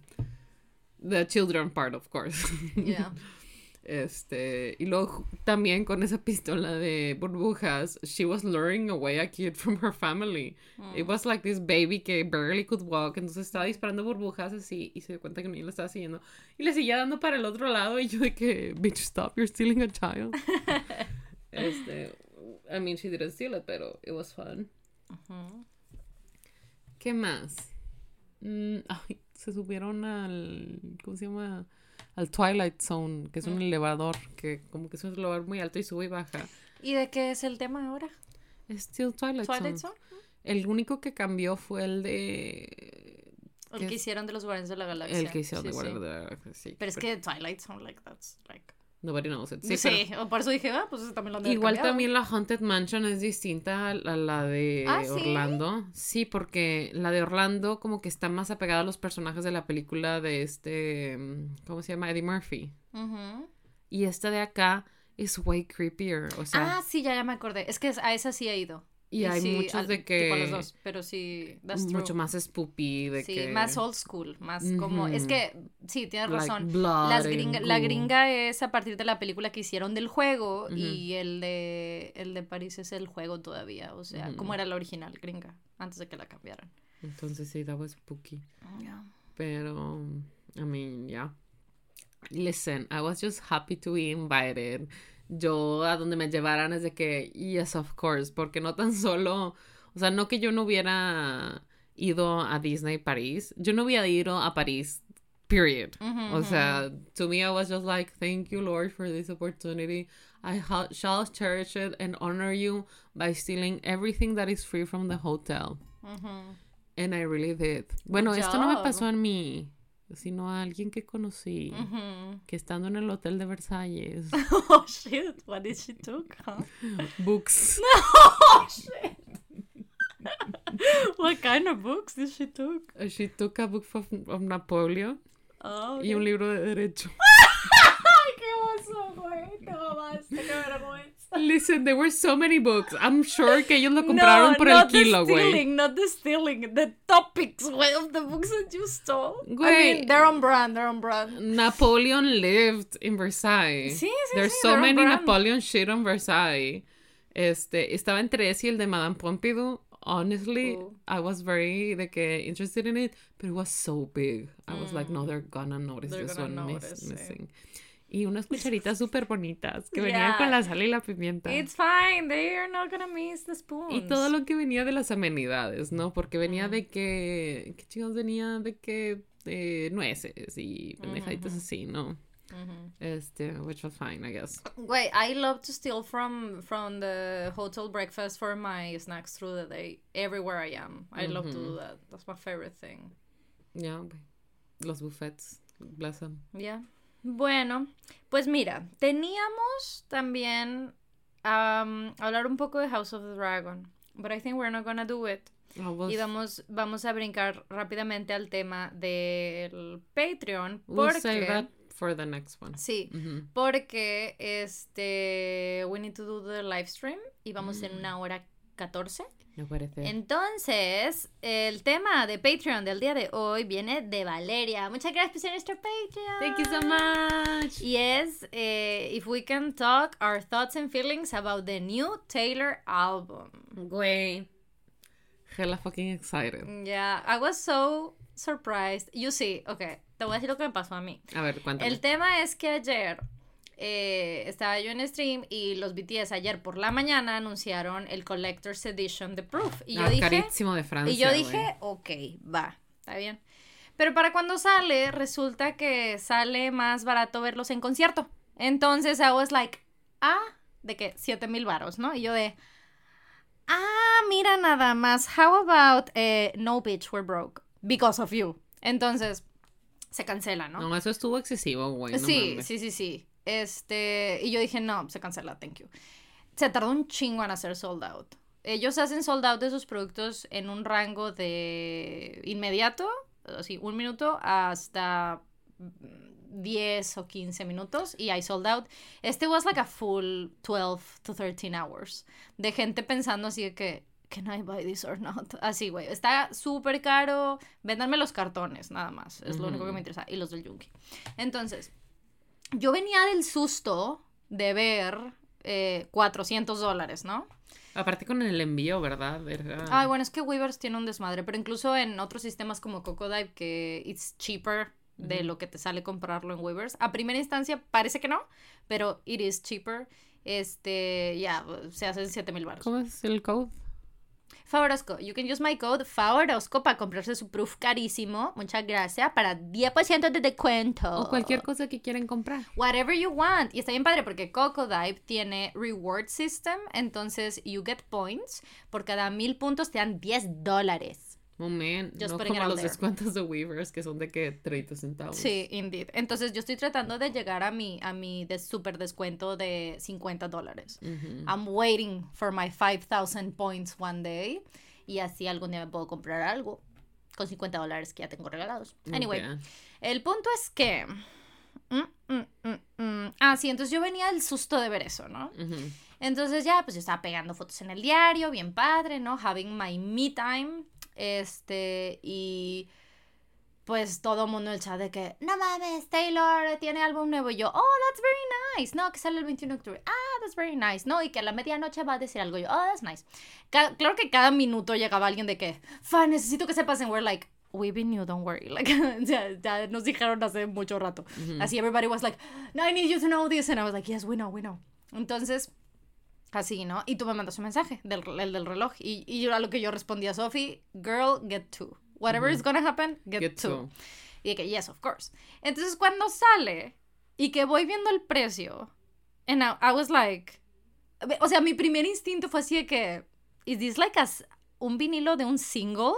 The children part, of course. Yeah. [LAUGHS] Este, y luego también con esa pistola de burbujas, she was luring away a kid from her family. Mm. It was like this baby que barely could walk, entonces estaba disparando burbujas así y se dio cuenta que un niño lo estaba siguiendo. Y le seguía dando para el otro lado y yo de que, bitch, stop, you're stealing a child. [LAUGHS] este, I mean, she didn't steal it, pero it was fun. ¿Qué más? Mm, ay, se subieron al, ¿cómo se llama? Al Twilight Zone, que es un elevador, que como que es un elevador muy alto y sube y baja. ¿Y de qué es el tema ahora? Es still Twilight, ¿Twilight Zone. Zone? El único que cambió fue el de... El ¿Qué que hicieron de los Guardianes de la Galaxia. El que hicieron Sí, de sí. Guardianes de la Galaxia, sí. Pero es que Twilight Zone, like, that's, like... Nobody knows it. Sí, Sí, pero- o por eso dije, ah, pues también lo han Igual cambiado. también la Haunted Mansion es distinta a la, la de ¿Ah? Orlando. Sí, porque la de Orlando como que está más apegada a los personajes de la película de este, mm, ¿cómo se llama? Eddie Murphy. Ujú. Y esta de acá es way creepier, o sea, ah, sí, ya, ya me acordé. Es que a esa sí he ido. Y hay sí, muchos al- de Tipo a los que dos, pero sí, that's true. mucho más spoopy, de Sí, que más old school, más como... Es que, sí, tienes like, razón. Las gringa- la gringa es a partir de la película que hicieron del juego Ujú. y el de el de París es el juego todavía, o sea, Ujú. como era la original gringa antes de que la cambiaran. Entonces sí, that was spooky. Pero, I mean, yeah. Listen, I was just happy to be invited. Yo a donde me llevaran es de que, yes, of course, porque no tan solo, o sea, no que yo no hubiera ido a Disney París, yo no hubiera ido a París, period. O sea, to me, I was just like, thank you, Lord, for this opportunity. I ha- shall cherish it and honor you by stealing everything that is free from the hotel. And I really did. Bueno, Good esto no me pasó a mí, sino a alguien que conocí, que estando en el hotel de Versalles, [LAUGHS] Oh shit, what did she took? Huh? books, [LAUGHS] oh shit. what kind of books did she took? she took a book of, of Napoleon Oh, y un libro de derecho. [LAUGHS] Qué oso, güey. Te mamaste, qué vergüenza. Listen, there were so many books. I'm sure que ellos lo compraron por el not kilo, the güey. stealing, not the stealing, the topics, güey, of the books that you stole. I mean, they're on brand, they're on brand. Napoleon lived in Versailles. Sí, sí, There's sí, so many. Napoleon shit on Versailles. Este, estaba entre ese y el de Madame Pompidou. Honestly, Ooh. I was very que interested in it, but it was so big. I was like, no, they're gonna notice Mm. They're this gonna one miss- notice, sí. missing. Y unas cucharitas súper bonitas que venían Yeah. con la sal y la pimienta. It's fine, they're not gonna miss the spoons. Y todo lo que venía de las amenidades, ¿no? Porque venía de que, ¿qué chicos venía? De que de nueces y pendejaditas así, ¿no? Ujú. Este, which was fine, I guess. Wait, I love to steal from from the hotel breakfast for my snacks through the day everywhere I am. I love to do that. That's my favorite thing. Güey. Los buffets, blossom. Ya. Bueno, pues mira, teníamos también um, hablar un poco de House of the Dragon, but I think we're not gonna do it. Was, Y vamos, vamos a brincar rápidamente al tema del Patreon. we'll Porque, save that for the next one. Sí, Ujú. porque este, we need to do the live stream y vamos en una hora 14. Me parece. Entonces, el tema de Patreon del día de hoy viene de Valeria. Muchas gracias por ser nuestro Patreon. Thank you so much. Y es eh, if we can talk our thoughts and feelings about the new Taylor album. Güey. Hella fucking excited. Yeah, I was so surprised. You see, okay, te voy a decir lo que me pasó a mí. A ver, cuéntame. El tema es que ayer eh, estaba yo en stream y los BTS ayer por la mañana anunciaron el Collector's Edition de Proof. Y yo Ah, dije, carísimo de Francia, y yo güey. dije, ok, va, está bien. Pero para cuando sale, resulta que sale más barato verlos en concierto. Entonces I was like, ah, de que 7 mil varos, ¿no? Y yo de, ah, mira nada más, how about eh, No Bitch, We're Broke, because of you. Entonces, se cancela, ¿no? No, eso estuvo excesivo, güey. no sí, mames. sí, sí, sí. Este, y yo dije, no, se cancela, thank you. Se tardó un chingo en hacer sold out. Ellos hacen sold out de sus productos en un rango de inmediato, así, un minuto, hasta 10 o 15 minutos y hay sold out. Este was like a full 12 to 13 hours de gente pensando así de que, can I buy this or not? [LAUGHS] Así, güey, está súper caro, véndanme los cartones, nada más, es lo único que me interesa, y los del Yungi. Entonces, yo venía del susto de ver eh, 400 dólares, ¿no? Aparte con el envío, ¿verdad? Ay, bueno, es que Weavers tiene un desmadre, pero incluso en otros sistemas como Cocodive, que it's cheaper de lo que te sale comprarlo en Weavers. A primera instancia parece que no, pero it is cheaper. Este, ya, se hacen 7 mil baros. ¿Cómo es el code? Favorosco, you can use my code Favorosco para comprarse su proof carísimo. Muchas gracias. Para 10% de descuento. O cualquier cosa que quieran comprar. Whatever you want. Y está bien padre porque Cocodive tiene reward system. Entonces, you get points. Por cada mil puntos te dan 10 dólares. Oh, man. Just no como los there. descuentos de Weavers que son de que 30 centavos. Sí, indeed. Entonces, yo estoy tratando de llegar a mi, a mi de super descuento de 50 dólares. Ujú. I'm waiting for my 5000 points one day. Y así algún día me puedo comprar algo con 50 dólares que ya tengo regalados. Anyway, Ok. el punto es que. mm, mm, mm, mm. Ah, sí, entonces yo venía del susto de ver eso, ¿no? Ujú. Entonces ya, pues yo estaba pegando fotos en el diario, bien padre, ¿no? Having my me time. Este, y pues todo mundo en el chat de que, no mames, Taylor tiene álbum nuevo. Y yo, oh, that's very nice. No, que sale el 21 de octubre. Ah, that's very nice. No, y que a la medianoche va a decir algo. Yo, oh, that's nice. Ca- claro que cada minuto llegaba alguien de que, fan, necesito que sepas. And we're like, we been you, don't worry. [LAUGHS] Like, ya, ya nos dijeron hace mucho rato. Así everybody was like, no, I need you to know this. And I was like, yes, we know, we know. Entonces, Así, ¿no? Y tú me mandas un mensaje, del, el del reloj. Y, y yo a lo que yo respondí a Sophie, girl, get two. Whatever is gonna happen, get, Get two. two. Y de que, yes, of course. Entonces, cuando sale y que voy viendo el precio, and I, I was like, o sea, mi primer instinto fue así de que, is this like a un vinilo de un single?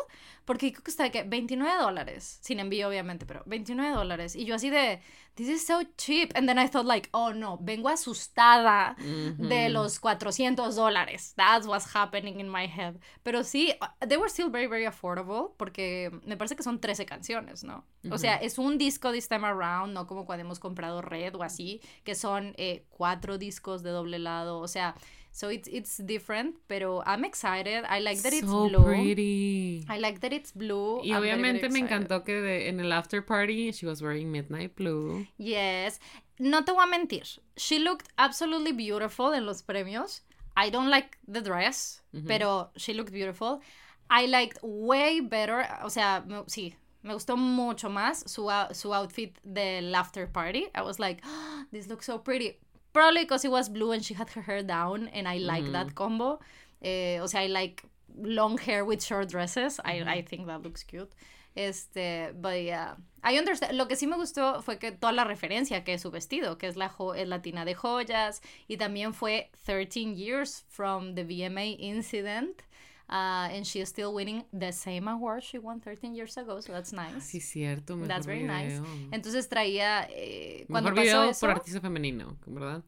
Porque creo que está de que 29 dólares, sin envío obviamente, pero 29 dólares. Y yo así de, this is so cheap. And then I thought like, oh no, vengo asustada de Ujú. los 400 dólares. That's what's happening in my head. Pero sí, uh, they were still very, very affordable porque me parece que son 13 canciones, ¿no? O sea, es un disco this time around, no como cuando hemos comprado Red o así, que son eh, cuatro discos de doble lado. O sea, so it's, it's different, pero I'm excited. I like that it's so blue. pretty. I like that it's blue. Y I'm obviamente me encantó que de- en el after party she was wearing midnight blue. Yes. No te voy a mentir. She looked absolutely beautiful en los premios. I don't like the dress, pero she looked beautiful. I liked way better, o sea, me- sí, me gustó mucho más su, su outfit del after party. I was like, "Ah, this looks so pretty. Probably because it was blue and she had her hair down, and I like that combo. Eh, o sea, I like long hair with short dresses. I, I think that looks cute. Este, but yeah. I understand. Lo que sí me gustó fue que toda la referencia que es su vestido, que es la, jo- es la tina de joyas, y también fue 13 years from the VMA incident. Uh, and she is still winning the same award she won 13 years ago, so that's nice. Sí, cierto. Mejor that's very nice. video. Entonces traía, eh, cuando Mejor pasó video eso, por artista femenino, ¿verdad?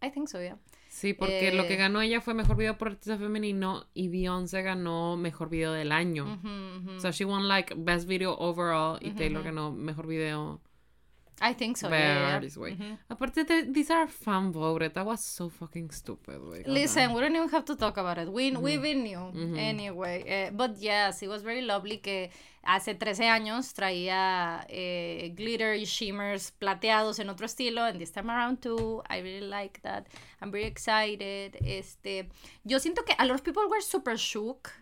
I think so, yeah. Sí, porque lo que Eh, ganó ella fue mejor video por artista femenino y Beyoncé ganó mejor video del año. Ujú, ujú. So she won like best video overall y Taylor ganó mejor video I think so, by yeah, güey. Ujú. Aparte, de, these are fan voted. That was so fucking stupid. O Listen, we don't even have to talk about it. We, we even knew anyway. Eh, but yes, it was very lovely que hace 13 años traía eh, glitter y shimmers plateados en otro estilo. And this time around too, I really like that. I'm very excited. Este, yo siento que a lot of people were super shook.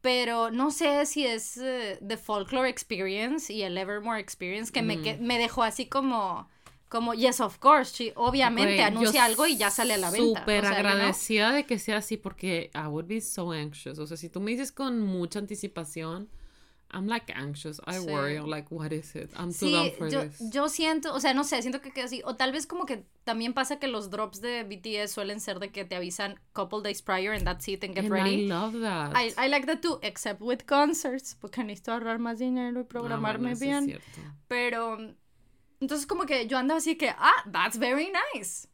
Pero no sé si es eh, The Folklore Experience y el Evermore Experience que me, que me dejó así como, como, yes, of course, obviamente anuncia algo y ya sale a la venta. Súper o sea, agradecida de que sea así porque I would be so anxious. O sea, si tú me dices con mucha anticipación, I'm like anxious. I Sí. worry. I'm like, what is it? I'm too Sí, dumb for yo, this. yo siento, o sea, no sé, siento que queda así. O tal vez como que también pasa que los drops de BTS suelen ser de que te avisan couple days prior and that's it and get And ready. I love that. I, I like that too, except with concerts, porque necesito ahorrar más dinero y Ah, programarme bueno, es bien. cierto. Pero, entonces como que yo andaba así que, ah, that's very nice.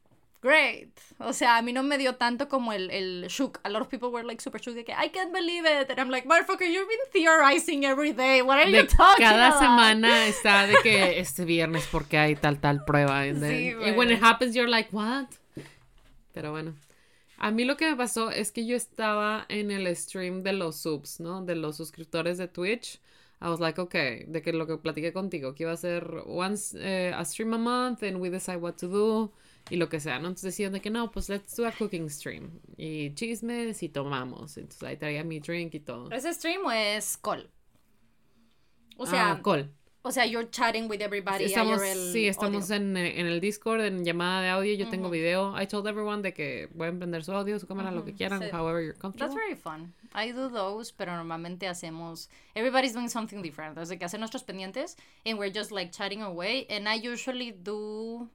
Great. O sea, a mí no me dio tanto como el, el shook. A lot of people were like super shook de que I can't believe it. And I'm like, motherfucker, you've been theorizing every day. What are De you talking cada about? semana [LAUGHS] está de que este viernes porque hay tal tal prueba and then- Sí, and when it happens you're like what pero bueno a mí lo que me pasó es que yo estaba en el stream de los subs no de los suscriptores de Twitch I was like okay de que lo que platiqué contigo que iba a ser once eh, a stream a month and we decide what to do y lo que sea, ¿no? Entonces decían de que no, pues let's do a cooking stream. Y chismes y tomamos. Entonces ahí traía mi drink y todo. ¿Es stream o es call? O sea, ah, call. o sea, you're chatting with everybody. Estamos, IRL sí, estamos en, eh, en el Discord, en llamada de audio. Yo tengo video. I told everyone de que pueden prender su audio, su cámara, lo que quieran, sí. however you're comfortable. That's very fun. I do those, pero normalmente hacemos. Everybody's doing something different. Desde que hacen nuestros pendientes, and we're just like chatting away. And I usually do.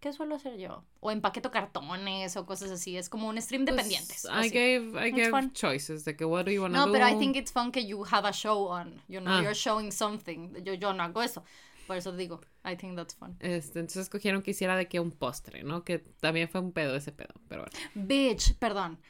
¿Qué suelo hacer yo? O empaqueto cartones o cosas así. Es como un stream de Pues, pendientes. I así. gave, I gave fun. choices de que what do you want to No, do. pero I think it's fun que you have a show on. You know, Ah. you're showing something. Yo, yo no hago eso. Por eso digo, I think that's fun. Este, entonces escogieron que hiciera de que un postre, ¿no? Que también fue un pedo ese pedo, pero bueno. Bitch, perdón.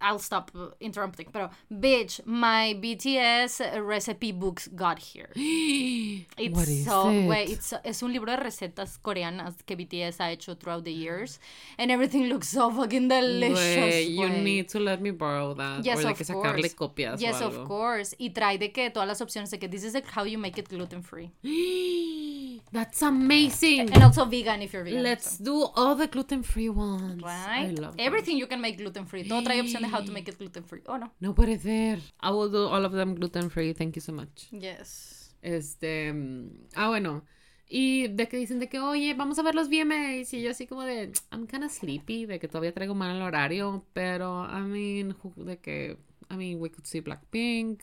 I'll stop uh, interrupting. Pero, bitch, my BTS recipe books got here. [GASPS] It's What is so, it? güey, it's- es un libro de recetas coreanas que BTS ha hecho throughout the years. And everything looks so fucking delicious. Güey, you güey. need to let me borrow that. Yes, o de of que sacarle course. copias Yes, o of course. Y trae de que todas las opciones de que this is like how you make it gluten free. [GASPS] That's amazing. And also vegan if you're vegan. Let's so. do all the gluten-free ones. I Right? love them. Everything you can make gluten free. Todo trae opción how to make it gluten free. Oh, no. No puede ser. I will do all of them gluten-free. Thank you so much. Yes. Este. mm, Ah, bueno. Y de que dicen de que, oye, vamos a ver los VMAs. Y yo así como de, I'm kind of sleepy. De que todavía traigo mal el horario. Pero, I mean, de que, I mean, we could see Blackpink.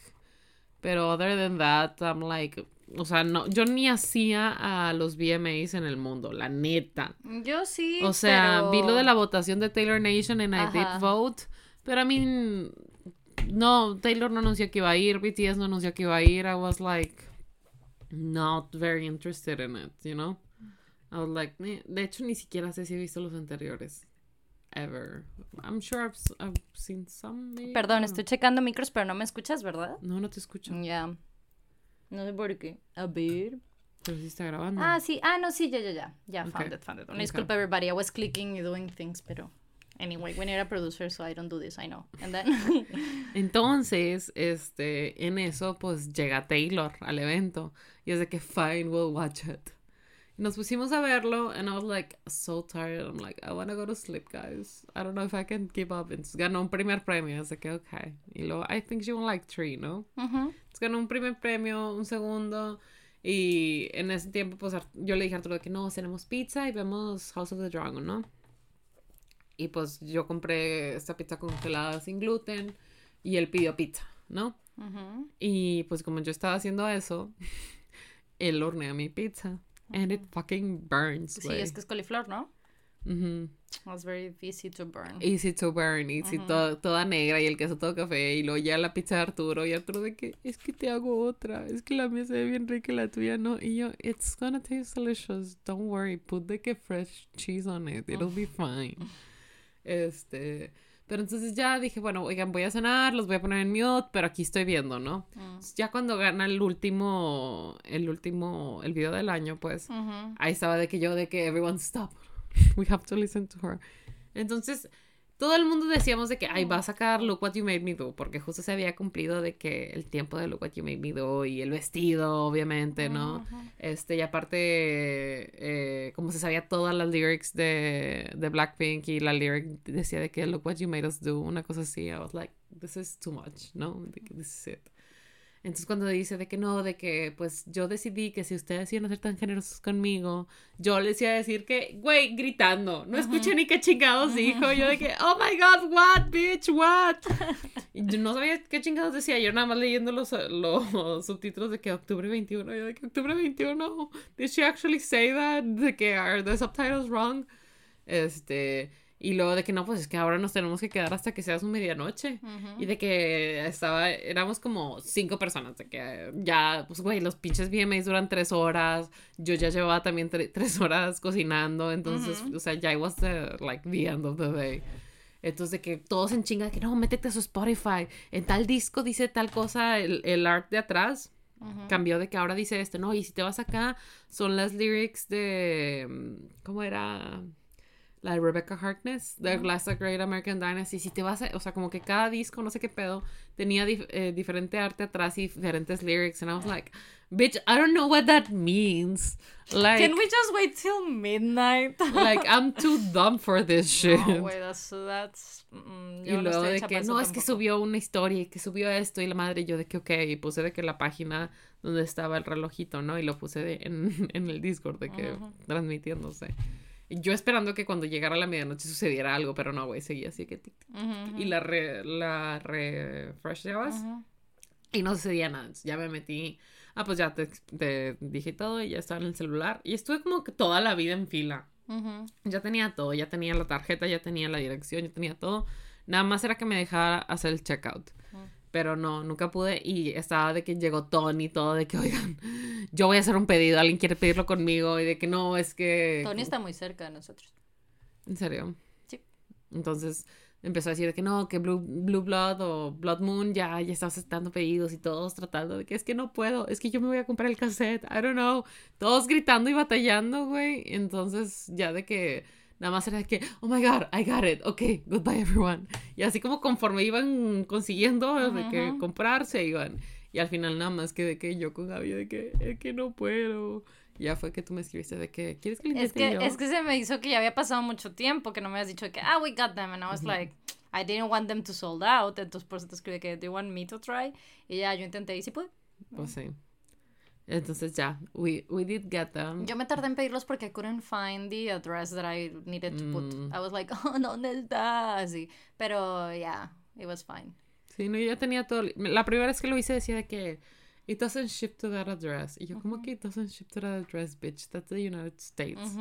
Pero, other than that, I'm like, o sea, no, yo ni hacía a los VMAs en el mundo, la neta. Yo sí. O sea, pero... vi lo de la votación de Taylor Nation and I did vote. Pero, I mean, no, Taylor no anunció que iba a ir, BTS no anunció que iba a ir. I was like, not very interested in it, you know? I was like, "Meh". de hecho, ni siquiera sé si he visto los anteriores. Ever. I'm sure I've, I've seen some. maybe. Perdón, estoy checando micros, pero no me escuchas, ¿verdad? No, no te escucho. Ya. No sé por qué. A ver. Pero sí está grabando. Ah, sí. Ah, no, sí, ya, ya, ya. Ya, found Okay. it, found it. Okay. disculpa, everybody. I was clicking y doing things, pero... Anyway, we need a producer, so I don't do this, I know. And then... [LAUGHS] Entonces, este, en eso, pues llega Taylor al evento. Y es de que, fine, we'll watch it. Nos pusimos a verlo, and I was like, so tired. I'm like, I wanna go to sleep, guys. I don't know if I can keep up. Entonces ganó un primer premio. Es de que, ok. Y luego, I think she won like three, ¿no? Ujú. Entonces ganó un primer premio, un segundo. Y en ese tiempo, pues yo le dije a Arturo que no, cenemos pizza y vemos House of the Dragon, ¿no? Y pues yo compré esta pizza congelada sin gluten y él pidió pizza, ¿no? Ujú. Y pues como yo estaba haciendo eso, [LAUGHS] él hornea mi pizza. And it fucking burns, Sí, es que es coliflor, ¿no? Ujú. It's very easy to burn. Easy to burn, easy, to- toda negra y el queso todo café. Y luego ya la pizza de Arturo. Y Arturo de que, es que te hago otra. Es que la mía se ve bien rica y la tuya no. Y yo, it's gonna taste delicious. Don't worry. Put the que fresh cheese on it. It'll be fine. [LAUGHS] Este... Pero entonces ya dije, bueno, oigan, voy a cenar, los voy a poner en mute, pero aquí estoy viendo, ¿no? Mm. Ya cuando gana el último, el último, el video del año, pues, ahí estaba de que yo, de que everyone stop. [LAUGHS] We have to listen to her. Entonces, todo el mundo decíamos de que, ay, va a sacar Look What You Made Me Do, porque justo se había cumplido de que el tiempo de Look What You Made Me Do y el vestido, obviamente, ¿no? Este, y aparte, eh, como se sabía todas las lyrics de, de Blackpink y la lyric decía de que Look What You Made Us Do, una cosa así, I was like, this is too much, ¿no? This is it. Entonces cuando dice de que no, de que pues yo decidí que si ustedes iban a ser tan generosos conmigo, yo les iba a decir que, güey, gritando, no escuché ni qué chingados dijo, yo de que, oh my god, what, bitch, what. [LAUGHS] Y yo no sabía qué chingados decía, yo nada más leyendo los, los subtítulos de que octubre 21, yo de que octubre 21, did she actually say that? De que are the subtitles wrong? Este... Y luego de que no, pues es que ahora nos tenemos que quedar hasta que sea su medianoche. Y de que estaba, éramos como cinco personas, de que ya, pues güey, los pinches VMAs duran tres horas. Yo ya llevaba también [LAUGHS] tres horas cocinando. Entonces, o sea, ya it was the, like, the end of the day. Entonces, de que todos en chinga, de que no, métete a su Spotify. En tal disco dice tal cosa, el, el art de atrás. Cambió de que ahora dice este, no, y si te vas acá, son las lyrics de. ¿Cómo era? La de Rebecca Harkness, The Last Great American Dynasty, si te vas a, o sea, como que cada disco, no sé qué pedo, tenía eh, diferente arte atrás y diferentes lyrics, and I was like, bitch, I don't know what that means. Like, Can we just wait till midnight? like, I'm too dumb for this [LAUGHS] shit. No, wait, that's, that's, mm, y luego de que, no, es que subió una historia y que subió esto y la madre, yo de que, ok, y puse de que la página donde estaba el relojito, ¿no? Y lo puse de, en, [LAUGHS] en el Discord de que, transmitiéndose. Yo esperando que cuando llegara la medianoche sucediera algo, pero no, güey, seguía así que... Y la, re, la refreshabas y no sucedía nada. ya me metí... Ah, pues ya te, dije todo y ya estaba en el celular. Y estuve como que toda la vida en fila. Ya tenía todo, ya tenía la tarjeta, ya tenía la dirección, ya tenía todo. Nada más era que me dejara hacer el checkout pero no, nunca pude y estaba de que llegó Tony todo de que, oigan, yo voy a hacer un pedido, alguien quiere pedirlo conmigo y de que no, es que... Tony está muy cerca de nosotros. ¿En serio? Sí. Entonces empezó a decir de que no, que Blue, Blue Blood o Blood Moon ya, ya estaba aceptando pedidos y todos tratando de que es que no puedo, es que yo me voy a comprar el cassette, I don't know, todos gritando y batallando, güey. Entonces ya de que Nada más era de que, oh my god, I got it, ok, goodbye everyone. Y así como conforme iban consiguiendo de que comprarse, iban. Y al final nada más que de que yo con Gaby de que, es que no puedo. Ya fue que tú me escribiste de que, ¿quieres que le es que, Es que se me hizo que ya había pasado mucho tiempo, que no me habías dicho que, ah, we got them. And I was like, I didn't want them to sold out. Entonces por eso te escribí que, do you want me to try? Y ya yo intenté y sí pude. Pues sí. Entonces ya, we, we did get them. Yo me tardé en pedirlos porque I couldn't find the address that I needed to put. Mm. I was like, [LAUGHS] oh, ¿dónde está? Así. Pero ya, yeah, it was fine. Sí, no, yo ya tenía todo. La primera vez que lo hice decía de que it doesn't ship to that address. Y yo, ¿cómo que it doesn't ship to that address, bitch? That's the United States.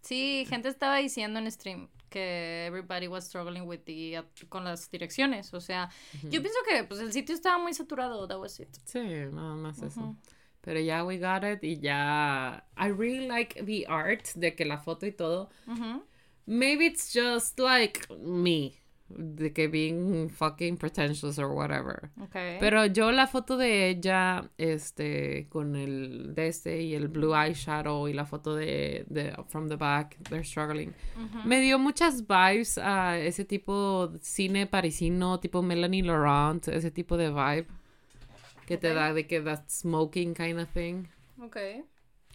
Sí, gente estaba diciendo en stream que everybody was struggling with the, con las direcciones. O sea, yo pienso que pues el sitio estaba muy saturado, that was it. Sí, nada más eso. Pero ya we got it y ya. I really like the art de que la foto y todo. Maybe it's just like me. De que being fucking pretentious or whatever. Okay. Pero yo la foto de ella, este, con el de este y el blue eyeshadow y la foto de, de from the back, they're struggling. Me dio muchas vibes a ese tipo de cine parisino, tipo Melanie Laurent, ese tipo de vibe que te da de que that smoking kind of thing. Okay.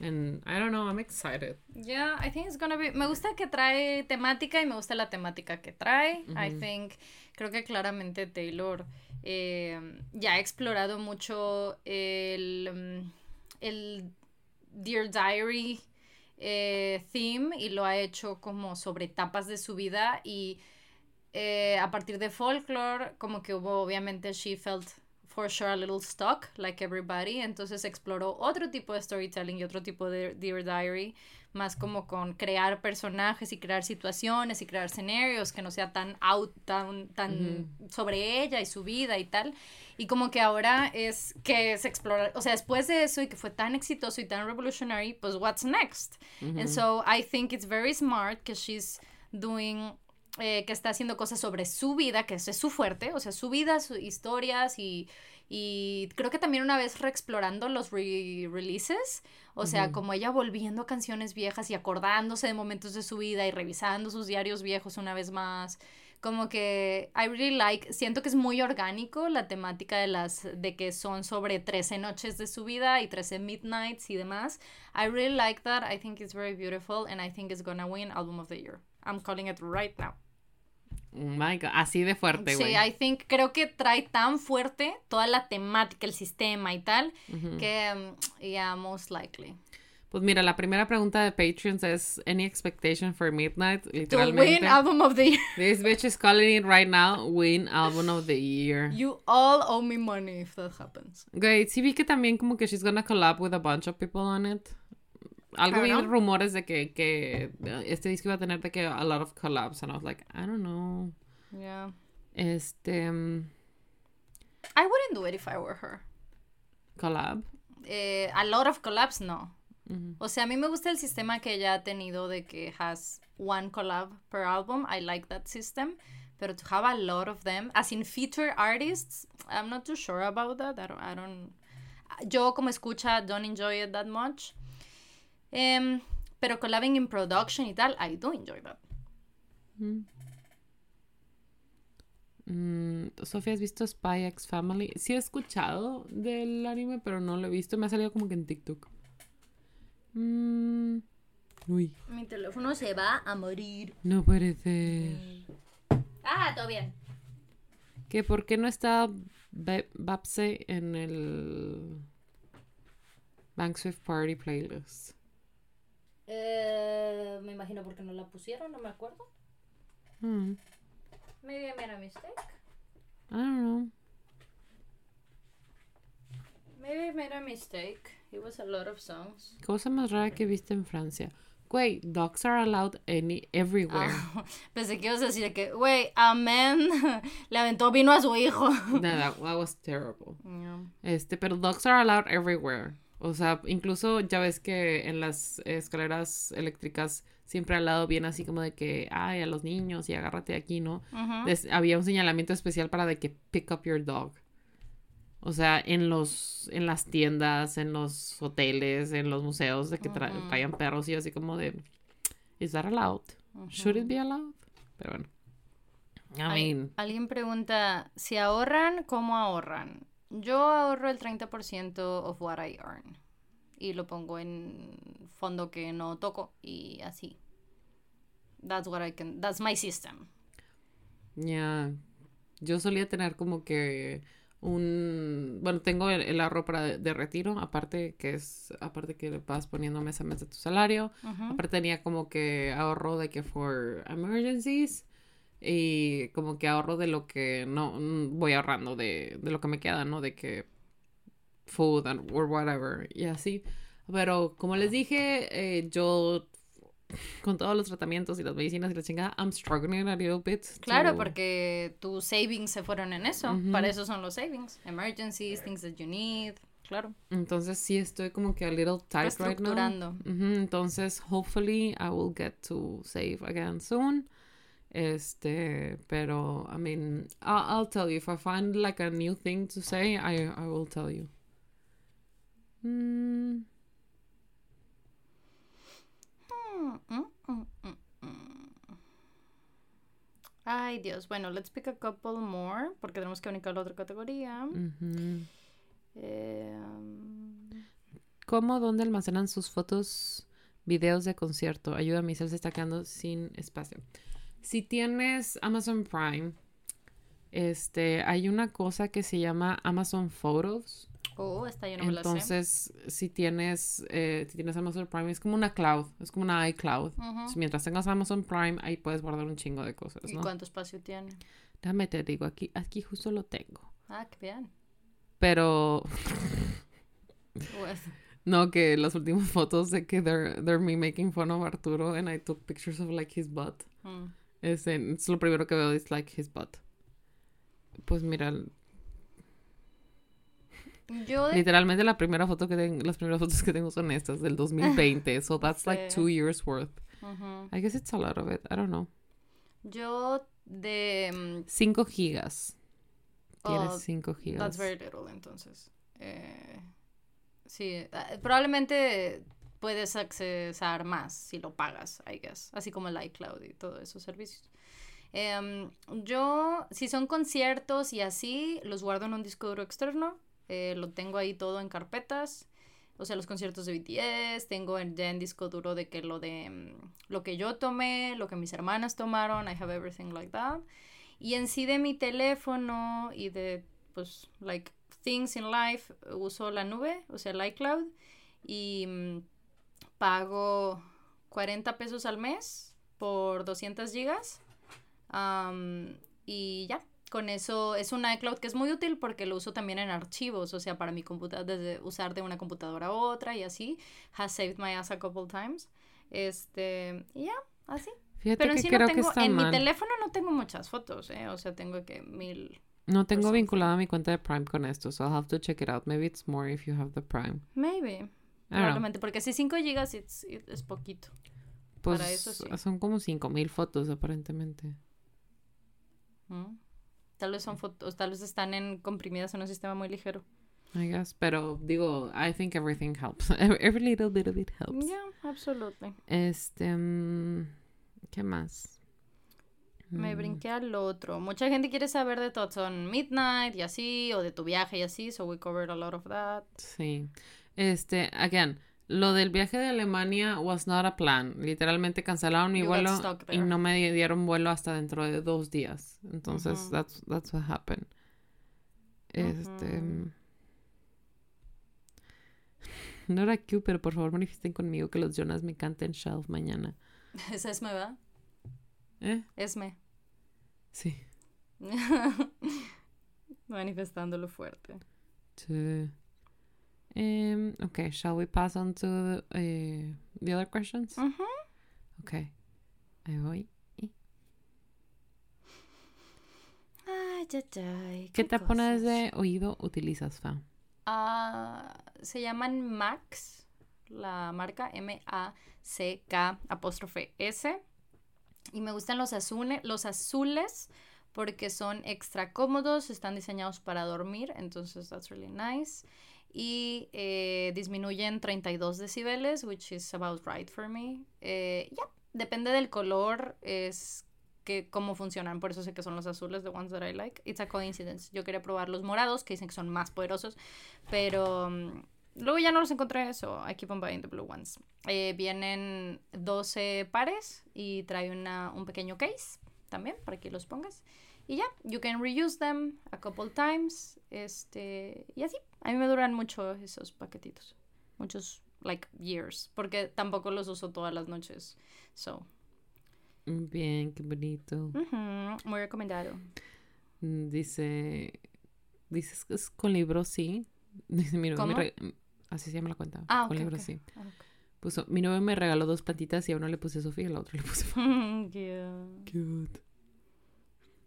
And I don't know, I'm excited. Yeah, I think it's gonna be. Me gusta que trae temática y me gusta la temática que trae. I think, creo que claramente Taylor eh, ya ha explorado mucho el, mm, el Dear Diary eh, theme y lo ha hecho como sobre etapas de su vida y eh, a partir de folklore, como que hubo obviamente She Felt for sure a little stuck, like everybody. Entonces exploró otro tipo de storytelling y otro tipo de Dear Diary, más como con crear personajes y crear situaciones y crear escenarios que no sea tan out, tan, tan sobre ella y su vida y tal. Y como que ahora es que se explora, o sea, después de eso y que fue tan exitoso y tan revolutionary, pues what's next? And so I think it's very smart que she's doing eh, que está haciendo cosas sobre su vida, que es su fuerte, o sea, su vida, sus historias y, y creo que también una vez reexplorando los re-releases, o sea, como ella volviendo a canciones viejas y acordándose de momentos de su vida y revisando sus diarios viejos una vez más. Como que I really like, siento que es muy orgánico la temática de las de que son sobre 13 noches de su vida y 13 midnights y demás. I really like that. I think it's very beautiful and I think it's gonna win album of the year. I'm calling it right now. My God, así de fuerte, güey. Sí, I think, creo que trae tan fuerte toda la temática, el sistema y tal, que, um, yeah, most likely. Pues mira, la primera pregunta de Patreons es Any expectation for Midnight? To Literalmente. win album of the year. [LAUGHS] This bitch is calling it right now, win album of the year. You all owe me money if that happens. Güey, sí vi que también como que she's gonna collab with a bunch of people on it. Algo vi rumores de que, que este disco iba a tener de que a lot of collabs and I was like, I don't know. Yeah. Este um, I wouldn't do it if I were her. collab. Eh, a lot of collabs, no. O sea, a mí me gusta el sistema que ella ha tenido de que has one collab per album. I like that system. Pero to have a lot of them, as in feature artists, I'm not too sure about that. I don't, I don't- yo como escucha don't enjoy it that much. Em, pero collabing in production y tal, I do enjoy that. Mm, Sofía, ¿has visto Spy X Family? Sí he escuchado del anime, pero no lo he visto. Me ha salido como que en TikTok. Mm, uy, Mi teléfono se va a morir. no puede ser. Ah, todo bien. ¿Que por qué no está Ba- Babse en el Bank Swift Party playlist? Eh, me imagino porque no la pusieron, no me acuerdo. Hmm, Maybe I made a mistake. I don't know. Maybe I made a mistake. It was a lot of songs. Cosa más rara que viste en Francia. Güey, dogs are allowed any everywhere. Ah, [LAUGHS] pensé que ibas a decir que, güey, amén, [LAUGHS] le aventó vino a su hijo. No, that, that was terrible. [LAUGHS] Yeah. Este, pero dogs are allowed everywhere. O sea, incluso ya ves que en las escaleras eléctricas siempre al lado viene así como de que, ay, a los niños y agárrate aquí, ¿no? Había un señalamiento especial para de que pick up your dog. O sea, en los, en las tiendas, en los hoteles, en los museos, de que tra- traían perros y así como de, is that allowed? Should it be allowed? Pero bueno. I mean, Alguien pregunta, si ahorran, ¿cómo ahorran? Yo ahorro el 30% of what I earn. Y lo pongo en fondo que no toco y así. That's what I can, that's my system. Ya, yo solía tener como que un, bueno, tengo el, el ahorro para de, de retiro, aparte que es, aparte que le vas poniendo mes a mes de tu salario, Ujú. aparte tenía como que ahorro de que for emergencies y como que ahorro de lo que no, mm, voy ahorrando de, de lo que me queda, ¿no? De que food and, or whatever y así, pero como les dije, eh, yo con todos los tratamientos y las medicinas y la chingada, I'm struggling a little bit. Claro, to- porque tus savings se fueron en eso. Para eso son los savings. Emergencies, things that you need. Claro. Entonces sí estoy como que a little tight right now. Reestructurando. Ujú, Entonces, hopefully I will get to save again soon. Este, pero I mean, I'll, I'll tell you if I find like a new thing to say, I I will tell you. Mm, Mm, mm, mm, mm, mm. Ay, Dios. Bueno, let's pick a couple more. Porque tenemos que brincar a la otra categoría. ujú. Eh, um, ¿Cómo, dónde almacenan sus fotos, videos de concierto? Ayuda, mi cel se está quedando sin espacio. Si tienes Amazon Prime, este, hay una cosa que se llama Amazon Photos. oh, esta yo no me la sé. Entonces, si tienes, eh, si tienes Amazon Prime, es como una cloud, es como una iCloud. Ujú. Entonces, mientras tengas Amazon Prime, ahí puedes guardar un chingo de cosas, ¿Y ¿no? cuánto espacio tiene? Déjame te digo, aquí, aquí justo lo tengo. Ah, qué bien. Pero, [LAUGHS] no, que las últimas [LAUGHS] fotos de que they're, they're me making fun of Arturo and I took pictures of like his butt. mm. Es, en- es lo primero que veo, es like his butt. Pues mira, Yo de literalmente la primera foto que tengo, las primeras fotos que tengo son estas del 2020. [LAUGHS] so that's like Sí. two years worth. Ujú. I guess it's a lot of it. I don't know. Yo de... mm, 5 gigas. Tienes Oh, 5 gigas. That's very little, entonces. Eh, sí, eh, probablemente puedes accesar más si lo pagas, I guess. Así como el iCloud y todos esos servicios. Em, yo, si son conciertos y así, los guardo en un disco duro externo. eh, lo tengo ahí todo en carpetas. o sea, los conciertos de BTS, tengo en, ya en disco duro de que lo de mm, lo que yo tomé, lo que mis hermanas tomaron, I have everything like that. Y en sí de mi teléfono y de, pues, like, things in life, uso la nube, o sea, el iCloud, y mm, pago 40 pesos al mes por 200 gigas. am, y ya, con eso es un iCloud que es muy útil porque lo uso también en archivos, o sea, para mi computadora, desde usar de una computadora a otra y así. Has saved my ass a couple times. Este, y ya, así. Fíjate Pero en que sí creo no que tengo, está en mi mal. teléfono no tengo muchas fotos, ¿eh? O sea, tengo que mil, No tengo vinculada mi cuenta de Prime con esto, so I'll have to check it out. Maybe it's more if you have the Prime. maybe. Probablemente, porque si 5 gigas it's- it- es poquito. Pues Para eso sí. son como 5000 fotos aparentemente. ¿Mm? Tal vez son fotos, tal vez están en comprimidas en un sistema muy ligero. I guess, pero digo, I think everything helps. [LAUGHS] Every, little bit of it helps. Yeah, absolutely. Este, mm, ¿qué más? Me Mm, brinqué al otro. Mucha gente quiere saber de Thoughts on Midnight y así, o de tu viaje y así, so we covered a lot of that. Sí. Este, again, lo del viaje de Alemania was not a plan. Literalmente cancelaron mi You vuelo y no me dieron vuelo hasta dentro de dos días. Entonces, that's, that's what happened. Este. Mm, [LAUGHS] No era Q, pero por favor manifiesten conmigo que los Jonas me canten Shelf mañana. [LAUGHS] Es Esme, ¿verdad? ¿Eh? Esme. Sí. [LAUGHS] Manifestándolo fuerte. Sí. Um, okay, shall we pass on to the, eh, the other questions? Okay. Ahí voy. Ay, ay, ay, ¿Qué tapones de oído utilizas, Fa? Ah, se llaman Max, la marca M-A-C-K apóstrofe S. Y me gustan los, azune- los azules porque son extra cómodos, están diseñados para dormir, entonces that's really nice. Y eh, disminuyen 32 decibeles, which is about right for me. Eh, ya, depende del color, es que cómo funcionan, por eso sé que son los azules, the ones that I like. It's a coincidence. Yo quería probar los morados, que dicen que son más poderosos, pero mm, luego ya no los encontré, so I keep on buying the blue ones. Eh, vienen 12 pares y trae una, un pequeño case también para que los pongas. Y ya, you can reuse them a couple times. Este, y así, a mí me duran mucho esos paquetitos. Muchos, like, years. Porque tampoco los uso todas las noches. So, Bien, qué bonito. ujú, muy recomendado. Mm, Dice. Dices que es con libros, sí. [LAUGHS] Dice, mi novio me ¿Cómo? re- Así se llama la cuenta. Ah, con ok, libros, ok. sí. Puso, mi novio me regaló dos plantitas y a uno le puse Sofía y a la otra le puse. [LAUGHS] Cute. Cute.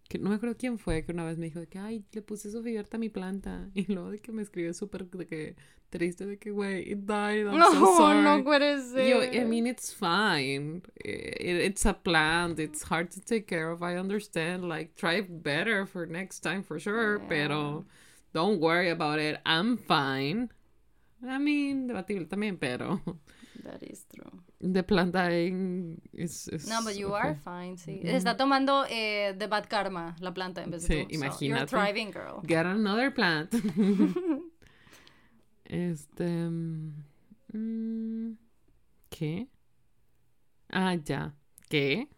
Que no me acuerdo quién fue que una vez me dijo de que, ay, le puse Sofía ahorita a mi planta. [LAUGHS] Y luego de que me escribió súper de que triste de que, güey, it died, I'm so [LAUGHS] No, sorry. no puede Y Yo, ser. I mean, it's fine. It, it's a plant. It's hard to take care of. I understand. Like, try better for next time for sure. Pero don't worry about it. I'm fine. I mean, debatible también, pero That is true. de planta en... Es No, but you okay. are fine, sí. Está tomando eh, The Bad Karma, la planta, en vez de Sí, tú. So, you're imagínate. thriving, girl. Get another plant. [LAUGHS] este... mm, ¿Qué? Ah, ya. ¿Qué?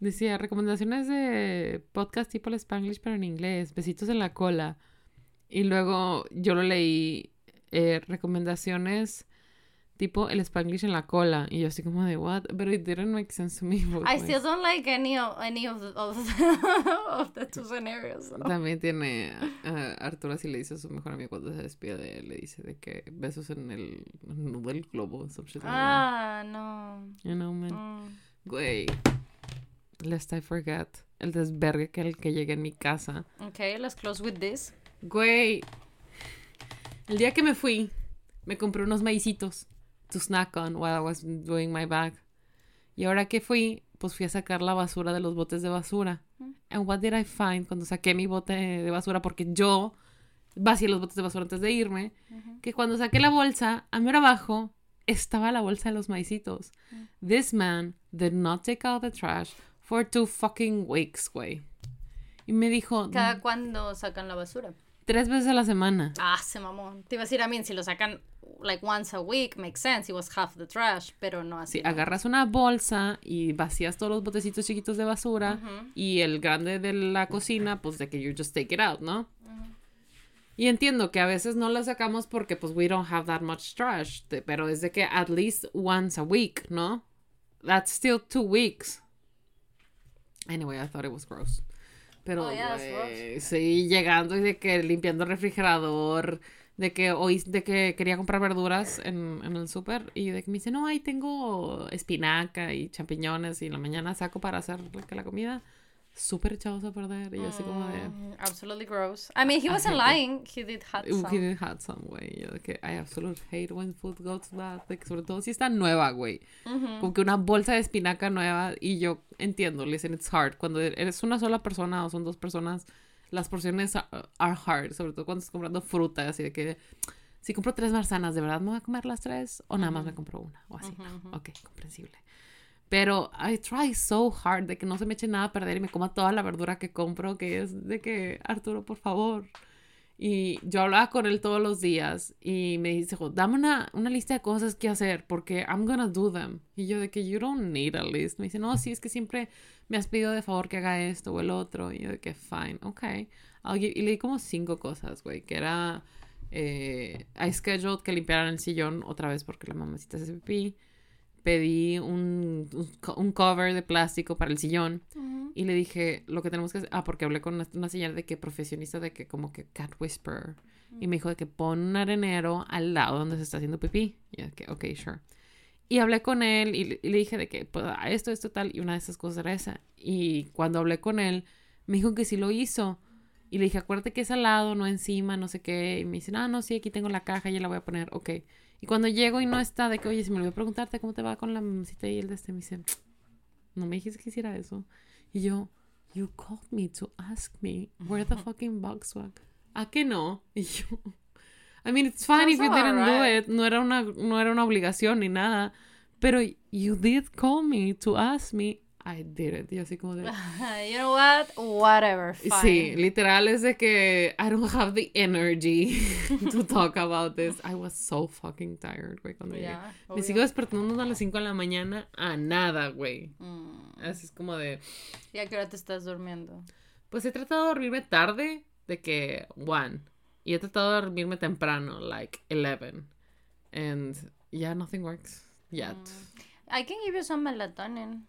Decía, recomendaciones de podcast tipo el Spanglish, pero en inglés. Besitos en la cola. Y luego yo lo leí, eh, recomendaciones tipo el Spanglish en la cola. Y yo así como de, what? But it didn't make sense to me. [LAUGHS] I ways. still don't like any of, any of, the, of, [LAUGHS] of the two scenarios. so. También tiene a Arturo así le dice a su mejor amigo cuando se despide de él, le dice de que besos en el nudo del globo, some shit like. Ah, no. You know, man. Mm. Güey, lest I forget, el desvergue que el que llegué en mi casa. Okay, let's close with this. Güey, el día que me fui, me compré unos maicitos to snack on while I was doing my bag. Y ahora que fui, pues fui a sacar la basura de los botes de basura. And what did I find cuando saqué mi bote de basura? Porque yo vacié los botes de basura antes de irme. Que cuando saqué la bolsa, a mero abajo estaba la bolsa de los maicitos. This man did not take out the trash for two fucking weeks, güey. Y me dijo, Cada cuando sacan la basura. Tres veces a la semana. Ah, se mamó. Te iba a decir a mí, si lo sacan like once a week, makes sense. It was half the trash, pero no así. Sí, no. agarras una bolsa y vacías todos los botecitos chiquitos de basura y el grande de la cocina, pues de que you just take it out, ¿no? Y entiendo que a veces no la sacamos porque pues we don't have that much trash, pero es de que at least once a week, ¿no? That's still two weeks. Anyway, I thought it was gross. Pero Oh, yeah, güey, sí, llegando y de que limpiando el refrigerador, de que hoy de que quería comprar verduras en, en el súper y de que me dice, no, ahí tengo espinaca y champiñones y en la mañana saco para hacer la comida súper echados a perder y yo así como de... Mm, absolutely gross. I mean, he wasn't hate lying. He did have Uh, some. he did have some, güey. Yo de que I absolutely hate when food goes bad. que sobre todo si está nueva, güey. Como que una bolsa de espinaca nueva. Y yo entiendo, listen, it's hard. Cuando eres una sola persona o son dos personas, las porciones are, are hard. Sobre todo cuando estás comprando fruta. Así de que si compro tres manzanas, ¿de verdad me voy a comer las tres? O nada más me compro una. O así. ¿no? Ok, comprensible. Pero I try so hard de que no se me eche nada a perder y me coma toda la verdura que compro, que es de que, Arturo, por favor. Y yo hablaba con él todos los días y me dice, "Jo, dame una, una lista de cosas que hacer porque I'm gonna do them. Y yo de que you don't need a list. Me dice, no, sí, es que siempre me has pedido de favor que haga esto o el otro. Y yo de que, fine, ok. I'll give- Y le di como cinco cosas, güey, que era, eh, I scheduled que limpiaran el sillón otra vez porque la mamacita se pipí. Pedí un, un co- un cover de plástico para el sillón. Y le dije lo que tenemos que hacer. Ah, porque hablé con una, una señora de que profesionista de que como que cat whisperer. Y me dijo de que pon un arenero al lado donde se está haciendo pipí. Y yo que, ok, sure. Y hablé con él y, le- y le dije de que pues, ah, esto, esto, tal. Y una de esas cosas era esa. Y cuando hablé con él, me dijo que sí lo hizo. Y le dije, acuérdate que es al lado, no encima, no sé qué. Y me dice, ah, no, sí, aquí tengo la caja, ya la voy a poner. Ok. Y cuando llego y no está, de que, oye, si me olvidó preguntarte cómo te va con la mamacita y el de este, me dice, no me dijiste que hiciera eso. Y yo, you called me to ask me where the fucking box was. ¿A que no? [LAUGHS] Y yo, I mean, it's fine if you That's didn't do alright. it. No era, una, no era una obligación ni nada. Pero you did call me to ask me. I did it. Y así como de... [LAUGHS] you know what? Whatever. Fine. Sí, literal es de que I don't have the energy [LAUGHS] to talk about this. I was so fucking tired, güey, cuando llegué. Ya, Me sigo despertando a las 5 de la mañana a nada, güey. Mm. Así es como de... ¿Y a qué hora te estás durmiendo? Pues he tratado de dormirme tarde, de que one. Y he tratado de dormirme temprano, like 11. And yeah, nothing works yet. I can give you some melatonin.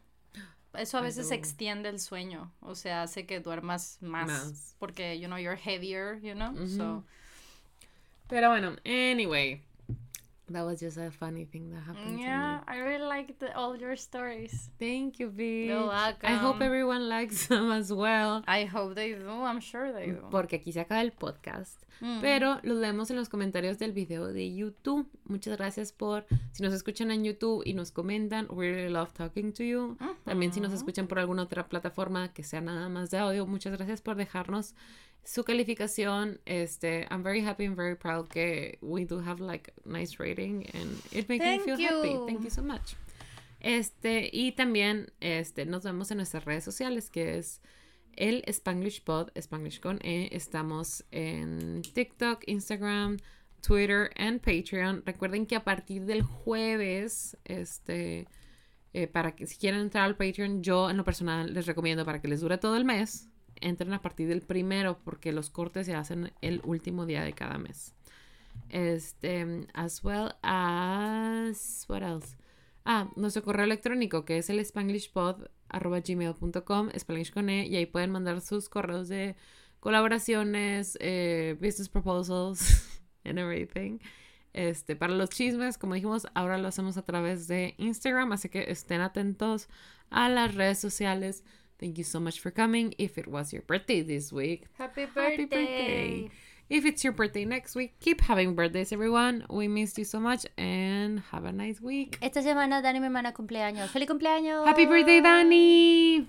Eso a veces extiende el sueño, o sea, hace que duermas más, Más. porque you know you're heavier, you know. So Pero bueno, anyway. That was just a funny thing that happened yeah, to me. I really like the, all your stories. Thank you, bitch. You're I hope welcome. everyone likes [LAUGHS] them as well. I hope they do. I'm sure they do. Porque aquí se acaba el podcast. Mm. Pero los leemos en los comentarios del video de YouTube. Muchas gracias por, si nos escuchan en YouTube y nos comentan, we really love talking to you. También si nos escuchan por alguna otra plataforma que sea nada más de audio, muchas gracias por dejarnos su calificación. Este, I'm very happy and very proud que we do have like nice rating and it makes Thank me feel happy. you. Thank you so much. Este, y también este, nos vemos en nuestras redes sociales, que es el Spanglish Pod, Spanglish con E. Estamos en TikTok, Instagram, Twitter and Patreon. Recuerden que a partir del jueves, este, eh, para que si quieren entrar al Patreon, yo en lo personal les recomiendo para que les dure todo el mes, entren a partir del primero, porque los cortes se hacen el último día de cada mes. Este, as well as, what else? Ah, nuestro correo electrónico que es el spanglishpod arroba gmail.com, spanglish con E, y ahí pueden mandar sus correos de colaboraciones, eh, business proposals, [LAUGHS] and everything. Este, para los chismes, como dijimos, ahora lo hacemos a través de Instagram, así que estén atentos a las redes sociales. Thank you so much for coming. If it was your birthday this week, Happy birthday. Happy birthday. If it's your birthday next week, keep having birthdays, everyone. We missed you so much and have a nice week. Esta semana Dani mi hermana cumpleaños. ¡Feliz cumpleaños! Happy birthday, Dani.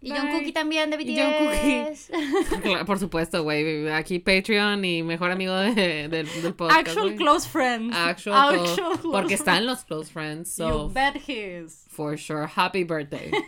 Y John. Cookie también de BTS. Y Jungkook. [LAUGHS] Claro, por supuesto, güey. Aquí Patreon y mejor amigo de- del, del podcast. Actual güey. close friends. Actual, close- close Porque están los close friends. You So, bet he is. for sure, happy birthday. [LAUGHS]